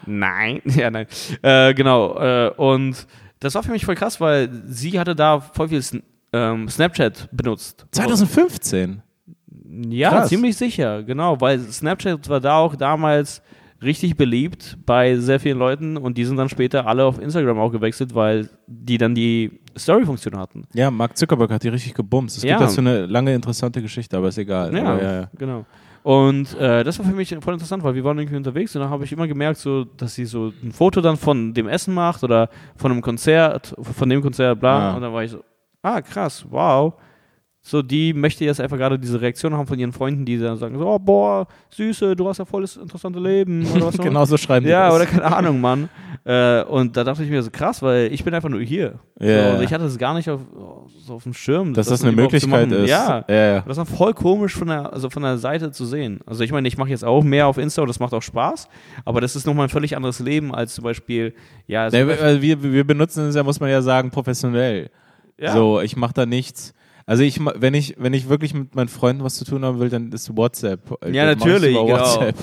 Nein. Ja, nein. Äh, genau. Äh, und das war für mich voll krass, weil sie hatte da voll viel ähm, Snapchat benutzt. 2015. Ja, Krass. ziemlich sicher, genau, weil Snapchat war da auch damals richtig beliebt bei sehr vielen Leuten und die sind dann später alle auf Instagram auch gewechselt, weil die dann die Story-Funktion hatten. Ja, Mark Zuckerberg hat die richtig gebumst. Es Ja. gibt dazu eine lange interessante Geschichte, aber ist egal. Ja, Aber ja, ja. genau. Und äh, das war für mich voll interessant, weil wir waren irgendwie unterwegs und dann habe ich immer gemerkt, so, dass sie so ein Foto dann von dem Essen macht oder von einem Konzert, von dem Konzert, bla. Ah. Und dann war ich so, ah, krass, wow. So, die möchte jetzt einfach gerade diese Reaktion haben von ihren Freunden, die dann sagen, so, oh, boah, Süße, du hast ja volles interessante Leben oder was. Genau so schreiben die Ja, das. oder keine Ahnung, Mann. Äh, und da dachte ich mir so krass, weil ich bin einfach nur hier. Ja. So, und ich hatte es gar nicht auf, so auf dem Schirm. Dass das, eine überhaupt zu Möglichkeit ist. Ja. Und Das war voll komisch von der, also von der Seite zu sehen. Also ich meine, ich mache jetzt auch mehr auf Insta und das macht auch Spaß, aber das ist nochmal ein völlig anderes Leben als zum Beispiel, ja, also, Nee, wir, wir, wir benutzen es ja, muss man ja sagen, professionell. ja. So, ich mache da nichts. Also ich, wenn ich, wenn ich wirklich mit meinen Freunden was zu tun haben will, dann ist WhatsApp. Ja, Dann mach ich's natürlich, genau. WhatsApp.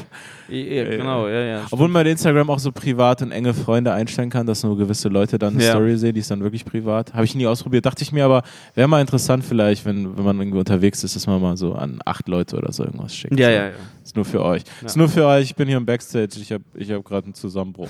Ja, ja, genau, ja, ja. Obwohl man Instagram auch so privat und enge Freunde einstellen kann, dass nur gewisse Leute dann eine Ja. Story sehen, die ist dann wirklich privat. Habe ich nie ausprobiert. Dachte ich mir aber, wäre mal interessant vielleicht, wenn, wenn man irgendwie unterwegs ist, dass man mal so an acht Leute oder so irgendwas schickt. ja, so. ja, ja. Ist nur für euch. Ja. Ist nur für euch. Ich bin hier im Backstage. Ich habe ich hab gerade einen Zusammenbruch.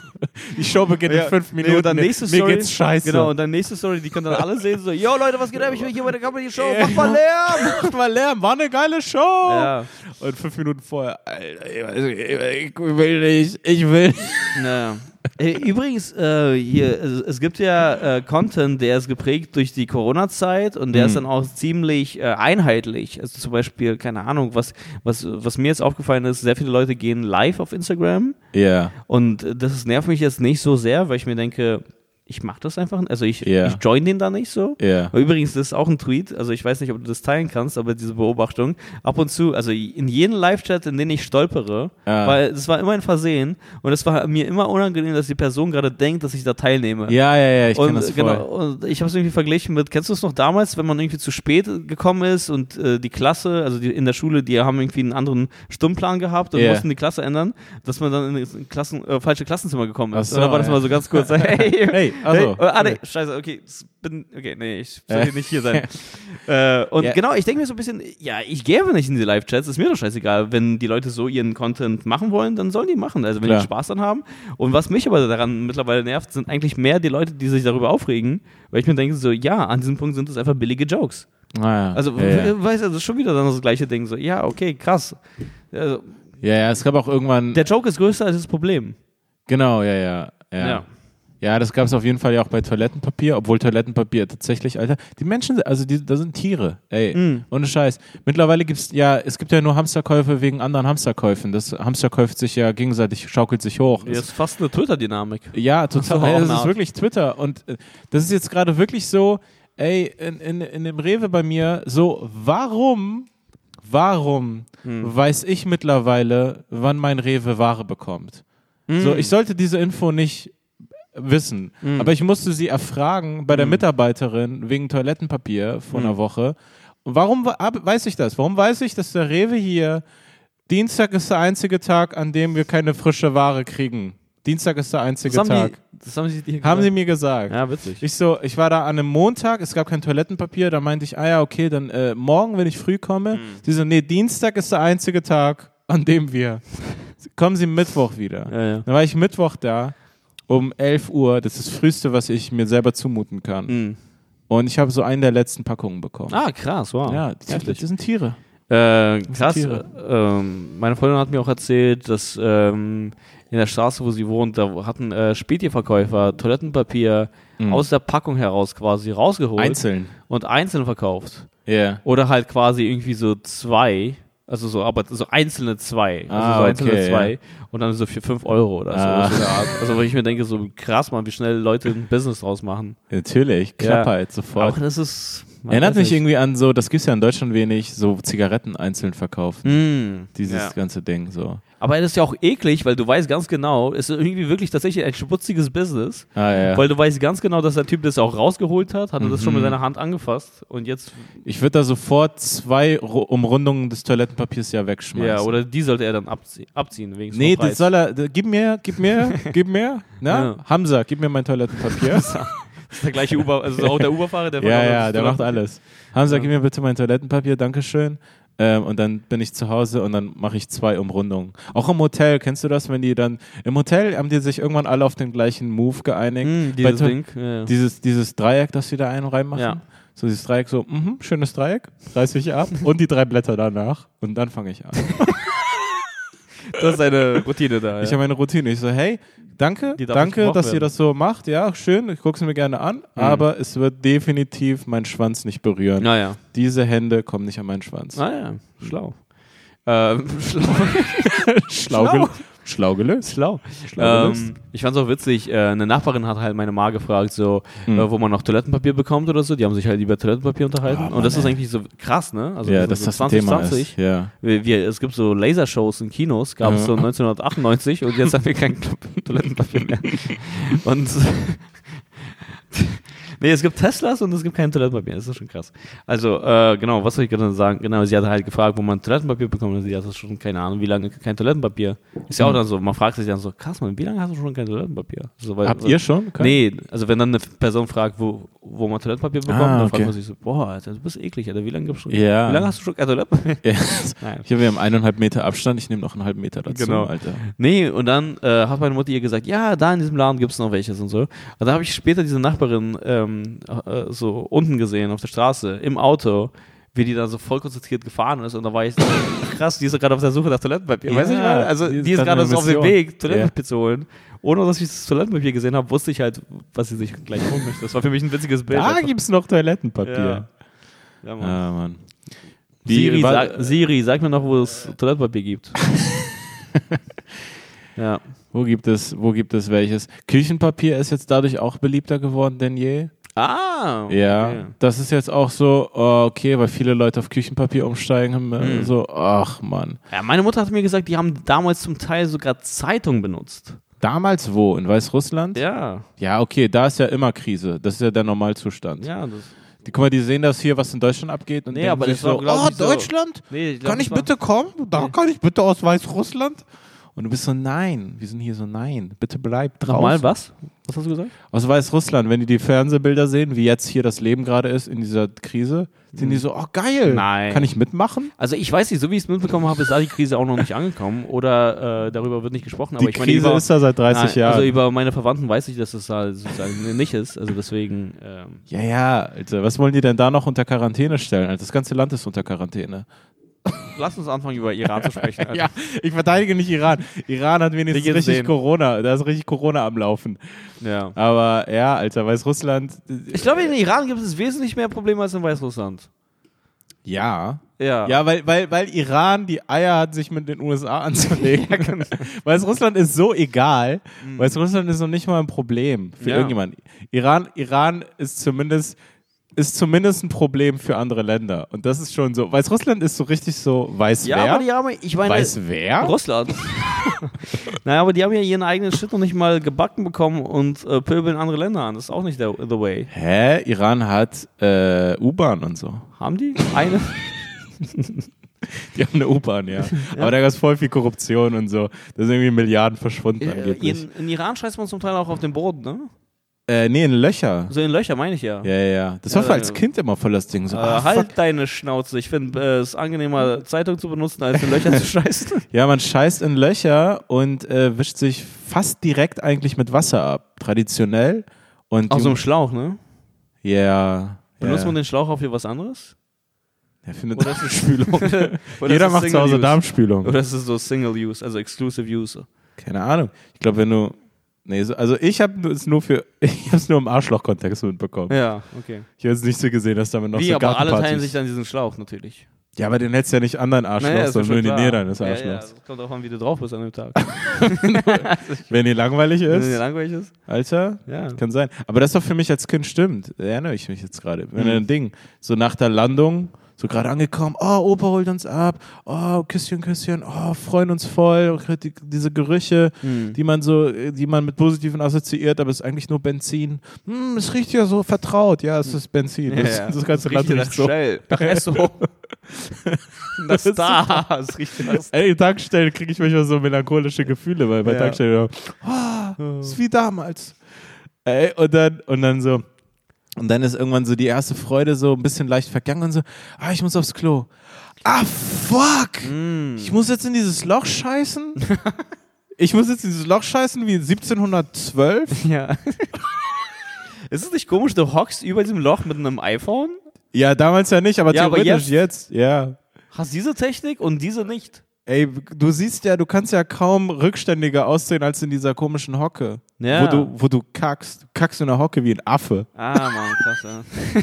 die Show beginnt Ja, in fünf nee, Minuten. und dann nächste Mir Story, geht's scheiße. Genau, und dann nächste Story, die können dann alle sehen, so, yo Leute, was geht ab? Ich bin hier bei der Comedy Show, mach mal Lärm! Macht mal Lärm. War eine geile Show. Ja, Und fünf Minuten vorher, Alter, ich, will nicht. Ich will. ja. Äh, Übrigens, äh, hier, es, es gibt ja äh, Content, der ist geprägt durch die Corona-Zeit und der Mhm. ist dann auch ziemlich äh, einheitlich. Also zum Beispiel, keine Ahnung, was, was, was mir jetzt aufgefallen ist, sehr viele Leute gehen live auf Instagram Ja. und äh, das nervt mich jetzt nicht so sehr, weil ich mir denke, ich mache das einfach, also ich, Ja. ich join den da nicht so. Ja. Übrigens, das ist auch ein Tweet, also ich weiß nicht, ob du das teilen kannst, aber diese Beobachtung, ab und zu, also in jedem Live-Chat, in den ich stolpere, Ah. weil es war immer ein Versehen und es war mir immer unangenehm, dass die Person gerade denkt, dass ich da teilnehme. Ja, ja, ja, ich kenne das voll. genau, und ich habe es irgendwie verglichen mit, kennst du es noch damals, wenn man irgendwie zu spät gekommen ist und äh, die Klasse, also die, in der Schule, die haben irgendwie einen anderen Stundenplan gehabt und Ja. mussten die Klasse ändern, dass man dann in das Klassen, äh, falsche Klassenzimmer gekommen ist. So, und dann war das mal so ganz kurz, hey, Hey, also. Hey, ah, nee, scheiße, okay. Bin, okay, nee, ich soll Äh. hier nicht hier sein. äh, und Ja. genau, ich denke mir so ein bisschen, ja, ich gehe einfach nicht in die Live-Chats, ist mir doch scheißegal. Wenn die Leute so ihren Content machen wollen, dann sollen die machen. Also wenn Klar. die Spaß dann haben. Und was mich aber daran mittlerweile nervt, sind eigentlich mehr die Leute, die sich darüber aufregen, weil ich mir denke, so, ja, an diesem Punkt sind das einfach billige Jokes. Ah, ja. Also, ja, we- weißt du, das ist schon wieder dann das gleiche Ding. So, ja, okay, krass. Also, ja, ja, es gab auch irgendwann. der Joke ist größer als das Problem. genau, ja, ja. Ja, Ja. Ja. das gab es auf jeden Fall ja auch bei Toilettenpapier, obwohl Toilettenpapier tatsächlich, Alter, die Menschen, sind- also die, da sind Tiere, ey, Mhm. ohne Scheiß. Mittlerweile gibt's ja, es gibt ja nur Hamsterkäufe wegen anderen Hamsterkäufen. Das Hamster kauft sich ja gegenseitig, schaukelt sich hoch. Das ist fast eine Twitter-Dynamik. Ja, Das ist total. Ey, das ist wirklich Twitter. Und äh, das ist jetzt gerade wirklich so, ey, in, in, in dem Rewe bei mir, so, warum, warum Hm. weiß ich mittlerweile, wann mein Rewe Ware bekommt? So, ich sollte diese Info nicht wissen, Mhm. aber ich musste sie erfragen bei der Mhm. Mitarbeiterin wegen Toilettenpapier vor Mhm. einer Woche. Warum weiß ich das? Warum weiß ich, dass der Rewe hier Dienstag ist der einzige Tag, an dem wir keine frische Ware kriegen? Dienstag ist der einzige Das Tag. die, das haben sie dir Haben sie mir gesagt. Ja, witzig. Ich so, ich war da an einem Montag, es gab kein Toilettenpapier, da meinte ich, ah ja, okay, dann äh, morgen, wenn ich früh komme. Hm. Sie so, nee, Dienstag ist der einzige Tag, an dem wir. Kommen Sie Mittwoch wieder. ja, ja. Dann war ich Mittwoch da um 11 Uhr. Das ist das Frühste, was ich mir selber zumuten kann. Mhm. Und ich habe so einen der letzten Packungen bekommen. Ah, krass, wow. ja, das, sind Tiere. Äh, krass. Tiere. Äh, ähm, meine Freundin hat mir auch erzählt, dass ähm, in der Straße, wo sie wohnt, da hatten äh, Spätierverkäufer Toilettenpapier Mhm. aus der Packung heraus quasi rausgeholt Einzeln. und einzeln verkauft. Ja. Oder halt quasi irgendwie so zwei, also so, aber so einzelne zwei. Also Ah, so einzelne okay, zwei. Und dann so für fünf Euro oder so. Ah. so. Also wo ich mir denke, so krass, man, wie schnell Leute ein Business draus machen. Natürlich, Klappheit sofort. Auch das ist. Erinnert mich nicht. irgendwie an so, das gibt's ja in Deutschland wenig, so Zigaretten einzeln verkaufen. Mm, Dieses ja. ganze Ding so. Aber das ist ja auch eklig, weil du weißt ganz genau, es ist irgendwie wirklich tatsächlich ein schmutziges Business, Ah ja. weil du weißt ganz genau, dass der Typ das auch rausgeholt hat, hat er das schon mit Mhm. seiner Hand angefasst und jetzt, Ich würde da sofort zwei Ru- Umrundungen des Toilettenpapiers ja wegschmeißen. ja, oder die sollte er dann abzie abziehen, wegen Nee, das soll er. Gib mir, gib mir, gib mir. Na? Ja. Hamza, gib mir mein Toilettenpapier. Das ist der gleiche Uber, also auch der Uberfahrer, der ja, ja, der macht alles. Hamza, Ja. gib mir bitte mein Toilettenpapier, Dankeschön. Ähm, und dann bin ich zu Hause und dann mache ich zwei Umrundungen. Auch im Hotel, kennst du das, wenn die dann. Im Hotel haben die sich irgendwann alle auf den gleichen Move geeinigt. Mm, dieses Ding. Ja. Dieses, dieses Dreieck, das sie da einen reinmachen. Ja. So dieses Dreieck, so, mhm, schönes Dreieck, reiß ich ab und die drei Blätter danach. Und dann fange ich an. Das ist eine Routine da. Ja. Ich habe meine Routine. Ich so, hey, danke, danke, dass ihr werden. das so macht. Ja, schön, ich gucke es mir gerne an. Aber es wird definitiv meinen Schwanz nicht berühren. naja. Diese Hände kommen nicht an meinen Schwanz. Naja, schlau. Ähm, schlau. Schlau, Schlau. Schlau gelöst. Schlau. Schlau gelöst. Ähm, ich fand's auch witzig, äh, eine Nachbarin hat halt meine Ma gefragt, so, Hm. äh, wo man noch Toilettenpapier bekommt oder so. Die haben sich halt über Toilettenpapier unterhalten. Ah, und das Mann, ist ey. eigentlich so krass, ne? Also ja, so, dass so das ein Thema ist. Ja. Wir, wir, es gibt so Lasershows in Kinos, gab es Ja. so 1998 und jetzt haben wir kein Toilettenpapier mehr. Und nee, es gibt Teslas und es gibt kein Toilettenpapier. Das ist schon krass. Also, äh, genau, was soll ich gerade sagen? Genau, sie hat halt gefragt, wo man Toilettenpapier bekommt. Und sie hat schon keine Ahnung, wie lange kein Toilettenpapier. Ist ja auch Hm. dann so, man fragt sich dann so, krass, man, wie lange hast du schon kein Toilettenpapier? So, weil, Habt ihr schon? Kein- Nee, also wenn dann eine Person fragt, wo, wo man Toilettenpapier bekommt, Ah, dann okay. fragt man sich so, boah, Alter, du bist eklig, Alter, wie lange gibt's schon? Ja. Wie lange hast du schon kein Toilettenpapier? Ja. Nein. Hier, wir haben eineinhalb Meter Abstand. Ich nehme noch einen halben Meter dazu, Genau. Alter. Nee, und dann äh, hat meine Mutter ihr gesagt, ja, da in diesem Laden gibt es noch welches und so. Und da habe ich später diese Nachbarin ähm, äh, so unten gesehen auf der Straße, im Auto, wie die da so voll konzentriert gefahren ist. Und da war ich so, krass, die ist doch gerade auf der Suche nach Toilettenpapier. Ja, Weiß ich mal? Also die ist gerade so auf dem. Weg, Toilettenpapier zu holen. Ohne dass ich das Toilettenpapier gesehen habe, wusste ich halt, was sie sich gleich holen möchte. Das war für mich ein witziges Bild. Da einfach. gibt's noch Toilettenpapier. Ja. Ja, Mann. Ah, Mann. Siri, war- sag, Siri, sag mir noch, wo es Toilettenpapier gibt. ja. Wo gibt es, wo gibt es welches? Küchenpapier ist jetzt dadurch auch beliebter geworden denn je. Ah. Ja, okay. das ist jetzt auch so, oh, okay, weil viele Leute auf Küchenpapier umsteigen, haben Mhm. so, ach Mann. Ja, meine Mutter hat mir gesagt, die haben damals zum Teil sogar Zeitung benutzt. Damals wo? In Weißrussland? Ja. Ja, okay, da ist ja immer Krise. Das ist ja der Normalzustand. Ja, das. Die, guck mal, die sehen das hier, was in Deutschland abgeht und Nee, denken aber sich das war, so, glaub oh, Deutschland? Nee, ich glaub, Kann ich war- bitte kommen? Da Nee. kann ich bitte aus Weißrussland? Und du bist so, nein, wir sind hier so, nein, bitte bleib draußen. Nochmal, was? Was hast du gesagt? Aus Weißrussland, wenn die die Fernsehbilder sehen, wie jetzt hier das Leben gerade ist in dieser Krise, sind die so, oh geil, Nein. kann ich mitmachen? Also ich weiß nicht, so wie ich es mitbekommen habe, ist da die Krise auch noch nicht angekommen oder äh, darüber wird nicht gesprochen. Aber Die ich meine, Krise über, ist da seit 30 Nein, Jahren. Also über meine Verwandten weiß ich, dass es halt sozusagen nicht ist. Also deswegen, ähm, ja, ja, Alter, was wollen die denn da noch unter Quarantäne stellen? Alter, das ganze Land ist unter Quarantäne. Lass uns anfangen, über Iran zu sprechen. Alter. Ja, ich verteidige nicht Iran. Iran hat wenigstens richtig gesehen. Corona, da ist richtig Corona am Laufen. ja. Aber ja, Alter, Weißrussland, Ich glaube, in Iran gibt es wesentlich mehr Probleme als in Weißrussland. ja, Ja. Ja, weil, weil, weil Iran die Eier hat, sich mit den USA anzulegen. genau. Weißrussland ist so egal. Weißrussland ist noch nicht mal ein Problem für Mhm. Ja. irgendjemanden. Iran, Iran ist zumindest, ist zumindest ein Problem für andere Länder. Und das ist schon so. Weißrussland ist so richtig so, weiß Ja, wer? aber die haben, ich meine, weiß wer? Russland. naja, aber die haben ja ihren eigenen Shit noch nicht mal gebacken bekommen und äh, pöbeln andere Länder an. Das ist auch nicht der, the way. Hä? Iran hat äh, U-Bahn und so. Haben die? Eine? Die haben eine U-Bahn, ja. Aber da gab es voll viel Korruption und so. Da sind irgendwie Milliarden verschwunden Äh, in, in Iran scheißt man zum Teil auch auf den Boden, ne? Äh, nee, in Löcher. So in Löcher, meine ich ja. Ja, ja, ja. Das Ja, war für als Kind immer voll das Ding. So, Äh, ah, halt fuck. deine Schnauze. Ich finde äh, es angenehmer, Zeitung zu benutzen, als in Löcher zu scheißen. Ja, man scheißt in Löcher und äh, wischt sich fast direkt eigentlich mit Wasser ab, traditionell. Und Aus so einem Schlauch, ne? ja, Benutzt ja. man den Schlauch auch für was anderes? Er findet Oder ist es Spülung? Oder Jeder macht zu Hause Use? Darmspülung. Oder ist es so Single Use, also Exclusive Use? Keine Ahnung. Ich glaube, wenn du. Nee, so, also ich habe es nur für. Ich habe es nur im Arschloch-Kontext mitbekommen. Ja, okay. Ich habe jetzt nicht so gesehen, dass damit noch Wie, so aber alle teilen sich dann diesen Schlauch natürlich. Ja, aber den hättest du ja nicht an dein Arschloch, Naja, ist ja sondern nur in die Nähe deines Ja, ja, Arschlochs. das kommt auch an, wie du drauf bist an dem Tag. Wenn dir langweilig Wenn dir ist, langweilig ist? Alter, Ja. kann sein. Aber das doch für mich als Kind stimmt. Erinnere ich mich jetzt gerade. Wenn Mhm. ein Ding, so nach der Landung, so gerade angekommen, oh, Opa holt uns ab, oh, Küsschen, Küsschen, oh, freuen uns voll, und die, diese Gerüche, Mhm. die man so, die man mit Positiven assoziiert, aber es ist eigentlich nur Benzin. Hm, es riecht ja so vertraut. Ja, es ist Benzin. Das, Ja, ja. das ganze Land ja riecht so. Shell, nach Esso. das ist da. Es riecht ja nach Ey, Tankstellen kriege ich manchmal so melancholische Gefühle, weil bei Ja. Tankstellen, oh, ist wie damals. Ey, und dann, und dann so, und dann ist irgendwann so die erste Freude so ein bisschen leicht vergangen und so, ah, ich muss aufs Klo. Ah, fuck! Mm. Ich muss jetzt in dieses Loch scheißen? ich muss jetzt in dieses Loch scheißen wie 1712? Ja. ist es nicht komisch, du hockst über diesem Loch mit einem iPhone? Ja, damals ja nicht, aber Ja, aber theoretisch jetzt, ja. Hast diese Technik und diese nicht? Ey, du siehst ja, du kannst ja kaum rückständiger aussehen als in dieser komischen Hocke. Ja. Wo, du, wo du kackst. Du kackst in der Hocke wie ein Affe. Ah, Mann, krass, ja.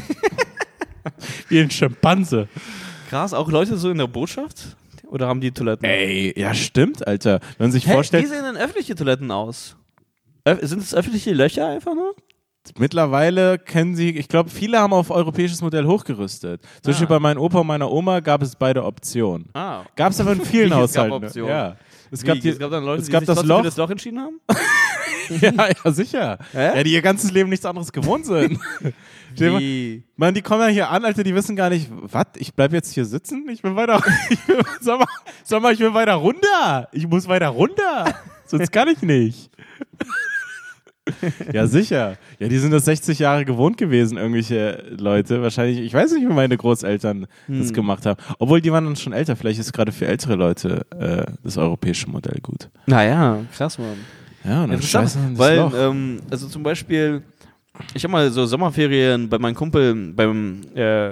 Wie ein Schimpanse. Krass, auch Leute so in der Botschaft? Oder haben die Toiletten? Ey, ja stimmt, Alter. Wenn man sich Hä, wie vorstellt, sehen denn öffentliche Toiletten aus? Öff sind es öffentliche Löcher einfach nur? Mittlerweile kennen sie, ich glaube, viele haben auf europäisches Modell hochgerüstet. Zum Beispiel Ah. bei meinem Opa und meiner Oma gab es beide Optionen. Ah. Gab es aber in vielen Wie, es gab Haushalten. Ja. Es gab, die, es gab dann Leute, es die gab sich das Loch. für das Loch entschieden haben? ja, ja, sicher. Hä? Ja, die ihr ganzes Leben nichts anderes gewohnt sind. Wie? Mann, die kommen ja hier an, Alter, die wissen gar nicht, was? Ich bleib jetzt hier sitzen? Ich will weiter. Ich will, sag, mal, sag mal, ich will weiter runter. Ich muss weiter runter. Sonst kann ich nicht. Ja, sicher. Ja, die sind das 60 Jahre gewohnt gewesen, irgendwelche Leute. Wahrscheinlich, ich weiß nicht, wie meine Großeltern das gemacht haben. Obwohl, die waren dann schon älter. Vielleicht ist gerade für ältere Leute äh, das europäische Modell gut. Naja, krass, Mann. Ja, und dann scheißen weil, ähm, also zum Beispiel, ich habe mal so Sommerferien bei meinem Kumpel, beim, äh,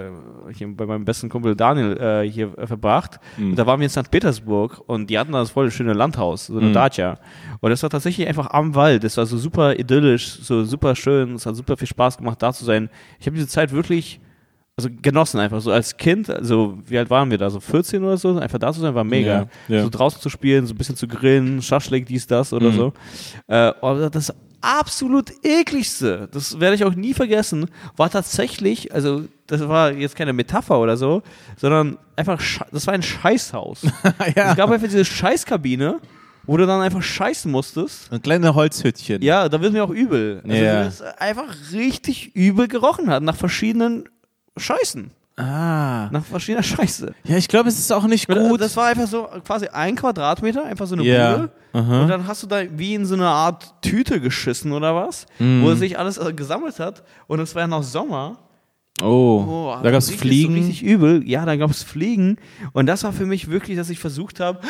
hier, bei meinem besten Kumpel Daniel äh, hier äh, verbracht. Mhm. Und da waren wir in St. Petersburg und die hatten da das voll schöne Landhaus, so eine Mhm. Dacia. Und das war tatsächlich einfach am Wald. Das war so super idyllisch, so super schön. Es hat super viel Spaß gemacht, da zu sein. Ich habe diese Zeit wirklich also genossen einfach so als Kind, also wie alt waren wir da, so 14 oder so, einfach da zu sein war mega. Ja, ja. So draußen zu spielen, so ein bisschen zu grillen, Schaschlik, dies, das oder Mhm. so. Äh, aber das absolut ekligste, das werde ich auch nie vergessen, war tatsächlich, also das war jetzt keine Metapher oder so, sondern einfach, das war ein Scheißhaus. ja. Es gab einfach diese Scheißkabine, wo du dann einfach scheißen musstest. Ein kleines Holzhütchen. Ja, da wird mir auch übel. Also, Ja. das einfach richtig übel gerochen hat, nach verschiedenen Scheißen. Ah. Nach verschiedener Scheiße. Ja, ich glaube, es ist auch nicht gut. Das war einfach so quasi ein Quadratmeter, einfach so eine Ja. Bude. Und dann hast du da wie in so eine Art Tüte geschissen oder was, Mhm. wo sich alles äh, gesammelt hat. Und es war ja noch Sommer. oh, Oh, da gab es Fliegen. So richtig übel. Ja, da gab es Fliegen. Und das war für mich wirklich, dass ich versucht habe,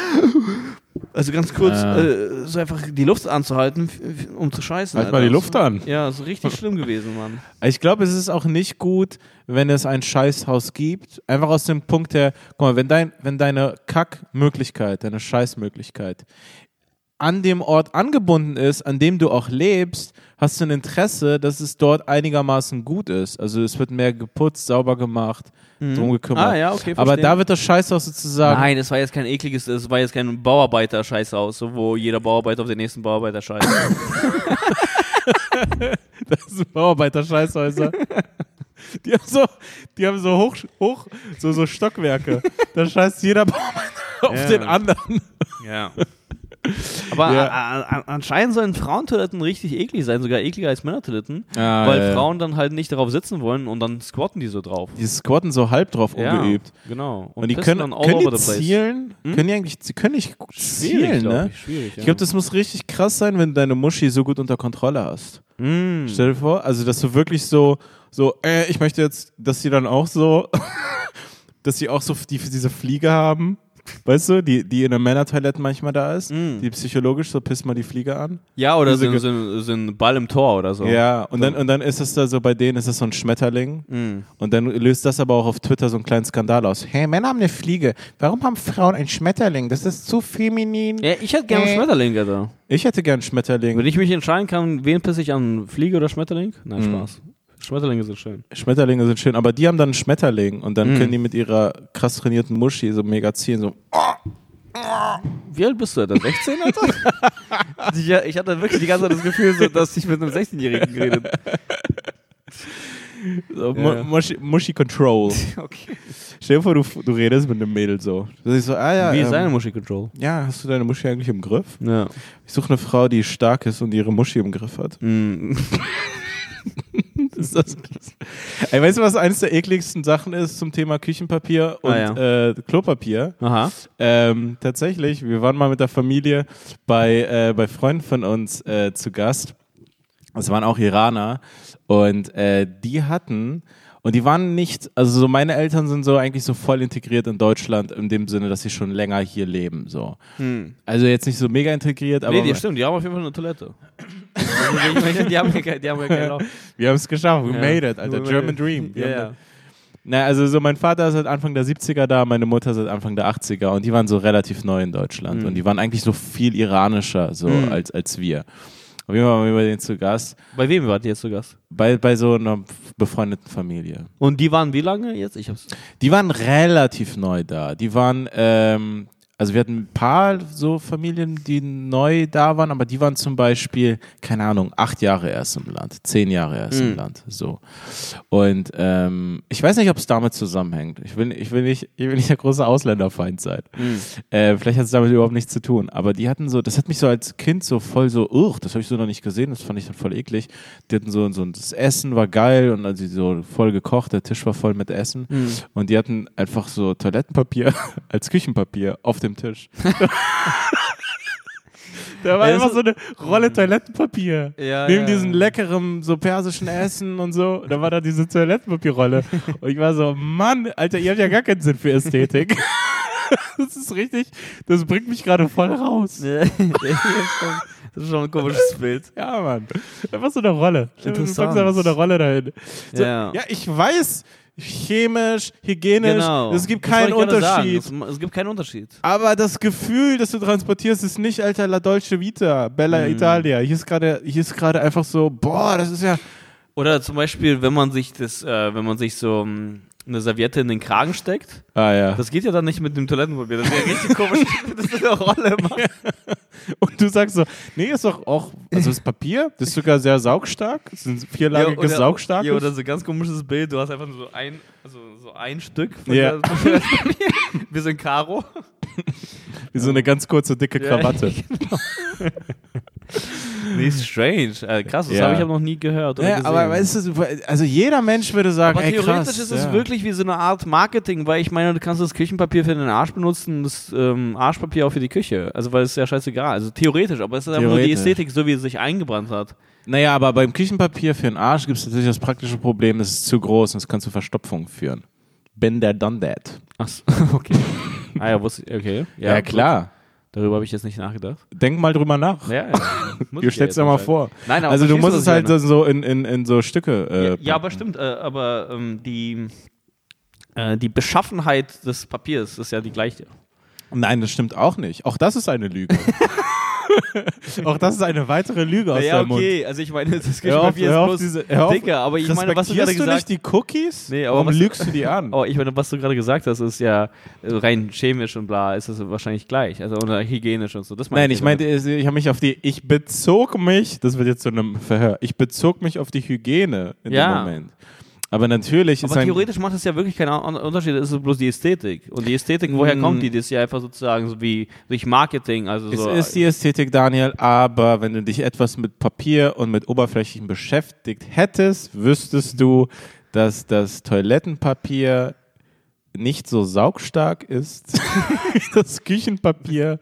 also ganz kurz, Ah. äh, so einfach die Luft anzuhalten, um zu scheißen. Halt mal Alter. die Luft an. Ja, ist richtig schlimm gewesen, Mann. Ich glaube, es ist auch nicht gut, wenn es ein Scheißhaus gibt. Einfach aus dem Punkt her, guck mal, wenn, dein, wenn deine Kackmöglichkeit, deine Scheißmöglichkeit an dem Ort angebunden ist, an dem du auch lebst, hast du ein Interesse, dass es dort einigermaßen gut ist. Also es wird mehr geputzt, sauber gemacht, drum gekümmert. Ah, ja, okay, Aber da wird das Scheißhaus sozusagen Nein, es war jetzt kein ekliges, es war jetzt kein Bauarbeiter-Scheißhaus, wo jeder Bauarbeiter auf den nächsten Bauarbeiter scheißt. Das sind Bauarbeiter-Scheißhäuser. Die haben so, die haben so hoch, hoch so, so Stockwerke. Da scheißt jeder Bauarbeiter auf Ja. den anderen. ja. Aber Ja. a- a- anscheinend sollen Frauentoiletten richtig eklig sein, sogar ekliger als Männertoiletten, Ah, weil ja. Frauen dann halt nicht darauf sitzen wollen und dann squatten die so drauf. Die squatten so halb drauf ungeübt. Genau. Und, die pissen können, dann können die zielen? Hm? Können die eigentlich, sie können nicht zielen, ne? ich. Schwierig. Ich glaube, das muss richtig krass sein, wenn du deine Muschi so gut unter Kontrolle hast. Mm. Stell dir vor, also dass du wirklich so, so, äh, ich möchte jetzt, dass sie dann auch so, dass sie auch so die, diese Fliege haben. Weißt du, die, die in der Männertoilette manchmal da ist, Mm. die psychologisch so pisst mal die Fliege an. Ja, oder so, so, so ein Ball im Tor oder so. Ja, und dann, und dann ist es da so, bei denen ist es so ein Schmetterling. Mm. Und dann löst das aber auch auf Twitter so einen kleinen Skandal aus. Hey, Männer haben eine Fliege. Warum haben Frauen einen Schmetterling? Das ist zu feminin. Ja, ich hätte gerne einen Äh. Schmetterling, Alter. Ich hätte gern Schmetterling. Wenn ich mich entscheiden kann, wen pisse ich an, Fliege oder Schmetterling? Nein, Mhm. Spaß. Schmetterlinge sind schön. Schmetterlinge sind schön, aber die haben dann einen Schmetterling und dann Mhm. können die mit ihrer krass trainierten Muschi so mega ziehen. So. Wie alt bist du, Alter? 16, Alter? ich, ich hatte wirklich die ganze Zeit das Gefühl, so, dass ich mit einem 16-Jährigen geredet So, Ja. Mu- Muschi, Muschi Control. Okay. Stell dir vor, du, du redest mit einem Mädel so. So, ah ja, Wie ist ähm, deine Muschi-Control? ja, hast du deine Muschi eigentlich im Griff? Ja. Ich suche eine Frau, die stark ist und ihre Muschi im Griff hat. Mm. Ist das Ey, weißt du, was eines der ekligsten Sachen ist zum Thema Küchenpapier und Ah, äh, Klopapier? Aha. Ähm, tatsächlich, wir waren mal mit der Familie bei, äh, bei Freunden von uns äh, zu Gast. Das waren auch Iraner. Und äh, die hatten, und die waren nicht, also so meine Eltern sind so eigentlich so voll integriert in Deutschland, in dem Sinne, dass sie schon länger hier leben. So. Hm. Also jetzt nicht so mega integriert, aber nee, die stimmt, die haben auf jeden Fall eine Toilette. Also, die haben ja kein, die haben ja kein Loch. wir haben es geschafft. We Ja. made it, Alter. We German it. Dream. Wir Ja, ja. Na, also so mein Vater ist seit Anfang der 70er da, meine Mutter seit Anfang der 80er und die waren so relativ neu in Deutschland Mhm. und die waren eigentlich so viel iranischer so Mhm. als, als wir. Auf jeden Fall waren wir bei denen zu Gast, Bei wem wart ihr jetzt zu Gast? bei, bei so einer befreundeten Familie. Und die waren wie lange jetzt? Ich hab's. Die waren relativ neu da. Die waren, ähm, also wir hatten ein paar so Familien, die neu da waren, aber die waren zum Beispiel, keine Ahnung, acht Jahre erst im Land, zehn Jahre erst im Mhm. Land, so. Und ähm, ich weiß nicht, ob es damit zusammenhängt. Ich will, ich will nicht, ich will nicht der große Ausländerfeind sein. Mhm. Äh, vielleicht hat es damit überhaupt nichts zu tun. Aber die hatten so, das hat mich so als Kind so voll so, uch, das habe ich so noch nicht gesehen, das fand ich dann voll eklig. Die hatten so, so das Essen war geil und also so voll gekocht, der Tisch war voll mit Essen. Mhm. Und die hatten einfach so Toilettenpapier als Küchenpapier auf dem Tisch. da war Ja, einfach so eine Rolle Toilettenpapier. Ja, Neben ja. diesem leckeren, so persischen Essen und so, da war da diese Toilettenpapierrolle. Und ich war so, Mann, Alter, ihr habt ja gar keinen Sinn für Ästhetik. Das ist richtig, das bringt mich gerade voll raus. Das ist schon ein komisches Bild. Ja, Mann. Einfach so eine Rolle. Du Interessant. packst einfach so eine Rolle dahin. So, Ja. ja, ich weiß, chemisch, hygienisch, Genau. es gibt keinen Unterschied. Es, es gibt keinen Unterschied. Aber das Gefühl, das du transportierst, ist nicht, Alter, La Dolce Vita, Bella Mhm. Italia. Hier ist gerade, hier ist gerade einfach so, boah, das ist ja. Oder zum Beispiel, wenn man sich das, äh, wenn man sich so ähm, eine Serviette in den Kragen steckt, Ah ja. das geht ja dann nicht mit dem Toilettenpapier. Das ist ja richtig komisch, das ist eine Rolle macht. Und du sagst so, nee, ist doch auch, also das Papier, das ist sogar sehr saugstark. Das ist ein vierlagiges oder, saugstarkes. Ja, oder so ein ganz komisches Bild. Du hast einfach nur so ein, also so ein Stück von Ja. der. Wir sind Karo. Wie so eine ganz kurze, dicke Ja, Krawatte. genau. Nee, ist strange. Äh, krass, das Ja. habe ich aber noch nie gehört. Oder Ja, gesehen. aber weißt du, also jeder Mensch würde sagen, Aber ey, theoretisch krass, ist es ja. wirklich wie so eine Art Marketing, weil ich meine, du kannst das Küchenpapier für den Arsch benutzen, das ähm, Arschpapier auch für die Küche. Also, weil es ist ja scheißegal. Also, theoretisch, aber es ist einfach nur die. Ästhetik, so wie es sich eingebrannt hat. Naja, aber beim Küchenpapier für den Arsch gibt es natürlich das praktische Problem, es ist zu groß und es kann zu Verstopfung führen. Been there, done that. Ach so, okay. ah ja, wusste ich, okay. Ja, klar. Darüber habe ich jetzt nicht nachgedacht. Denk mal drüber nach. Ja, ja. Du stellst ja dir mal vor. Nein, aber Also du musst es halt so in, in, in so Stücke. Äh, Ja, ja, aber stimmt, äh, aber ähm, die, äh, die Beschaffenheit des Papiers ist ja die gleiche. Nein, das stimmt auch nicht. Auch das ist eine Lüge. auch das ist eine weitere Lüge aus ja, deinem Mund. okay, also ich meine, das auf ist bloß diese, hör auf. dicker, aber ich meine, was du gerade du gesagt nicht die Cookies? Nee, aber Warum was- lügst du die an? Oh, ich meine, was du gerade gesagt hast, ist ja äh, rein chemisch und bla, ist das wahrscheinlich gleich. Also oder hygienisch und so. Das Nein, ich damit. meinte, ich habe mich auf die, ich bezog mich, das wird jetzt zu einem Verhör, ich bezog mich auf die Hygiene in Ja. dem Moment. Aber natürlich Aber theoretisch macht es ja wirklich keinen Un- Unterschied, es ist bloß die Ästhetik. Und die Ästhetik, woher Mm. kommt die? Das ist ja einfach sozusagen so wie durch Marketing. Also es so, ist die Ästhetik, Daniel, aber wenn du dich etwas mit Papier und mit Oberflächen beschäftigt hättest, wüsstest du, dass das Toilettenpapier nicht so saugstark ist wie das Küchenpapier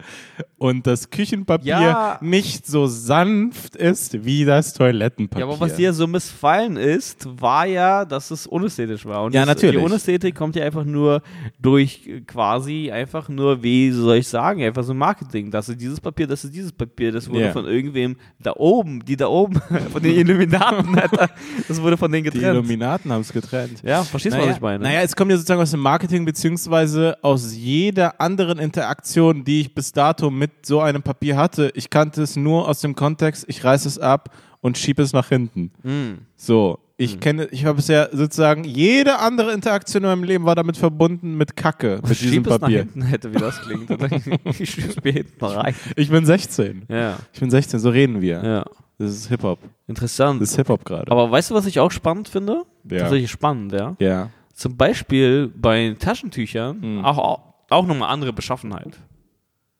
und das Küchenpapier Ja. nicht so sanft ist wie das Toilettenpapier. Ja, aber was dir so missfallen ist, war ja, dass es unästhetisch war. Und Ja, das, natürlich. Die Unästhetik kommt ja einfach nur durch äh, quasi einfach nur, wie soll ich sagen, einfach so Marketing. Das ist dieses Papier, das ist dieses Papier, das wurde Ja. von irgendwem da oben, die da oben, von den Illuminaten, das wurde von denen Die getrennt. Illuminaten haben es getrennt. Ja, verstehst du, naja, was ich meine? Naja, es kommt ja sozusagen aus dem Marketing beziehungsweise aus jeder anderen Interaktion, die ich bis dato mit so einem Papier hatte. Ich kannte es nur aus dem Kontext, ich reiße es ab und schiebe es nach hinten. Hm. So, ich kenne, ich habe bisher sozusagen jede andere Interaktion in meinem Leben war damit verbunden mit Kacke, mit diesem Schieb es nach Papier. hinten hätte, wie das klingt. Ich hinten rein. Ich bin 16. Ja, Ich bin 16, so reden wir. ja. Das ist Hip-Hop. Interessant. Das ist Hip-Hop gerade. Aber weißt du, was ich auch spannend finde? Ja. Tatsächlich spannend, ja. Ja. Zum Beispiel bei Taschentüchern Hm. auch, auch, auch nochmal andere Beschaffenheit.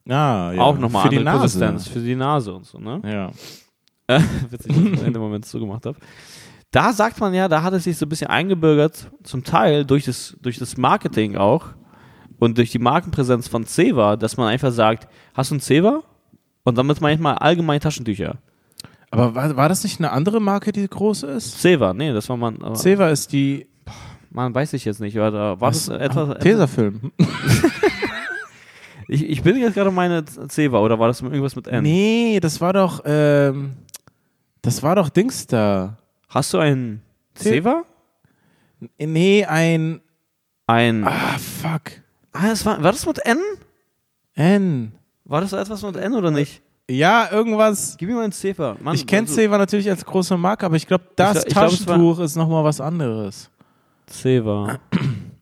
Ah, ja. Auch nochmal Für die andere Nase. Konsistenz für die Nase und so, ne? Ja. Äh, Witzig, dass ich das in dem Moment zugemacht habe. Da sagt man ja, da hat es sich so ein bisschen eingebürgert, zum Teil durch das, durch das Marketing auch und durch die Markenpräsenz von Ceva, dass man einfach sagt, hast du ein Ceva? Und damit manchmal allgemein Taschentücher. Aber war, war das nicht eine andere Marke, die groß ist? Ceva, nee, das war man, Ceva ist die. Man weiß ich jetzt nicht, oder war Was? etwas, etwas Tesafilm. ich, ich bin jetzt gerade meine Ceva, oder war das irgendwas mit N? Nee, das war doch. Ähm, das war doch Dings da. Hast du ein Ceva? Nee, ein. Ein, Ah, fuck. ah, das war, war das mit N? N. War das etwas mit N oder nicht? Ja, irgendwas. Gib mir mal ein Ceva. Mann, Ich kenne also- natürlich als große Marke, aber ich glaube, das Ich glaub- ich glaub, Taschentuch ist nochmal was anderes. Ceva.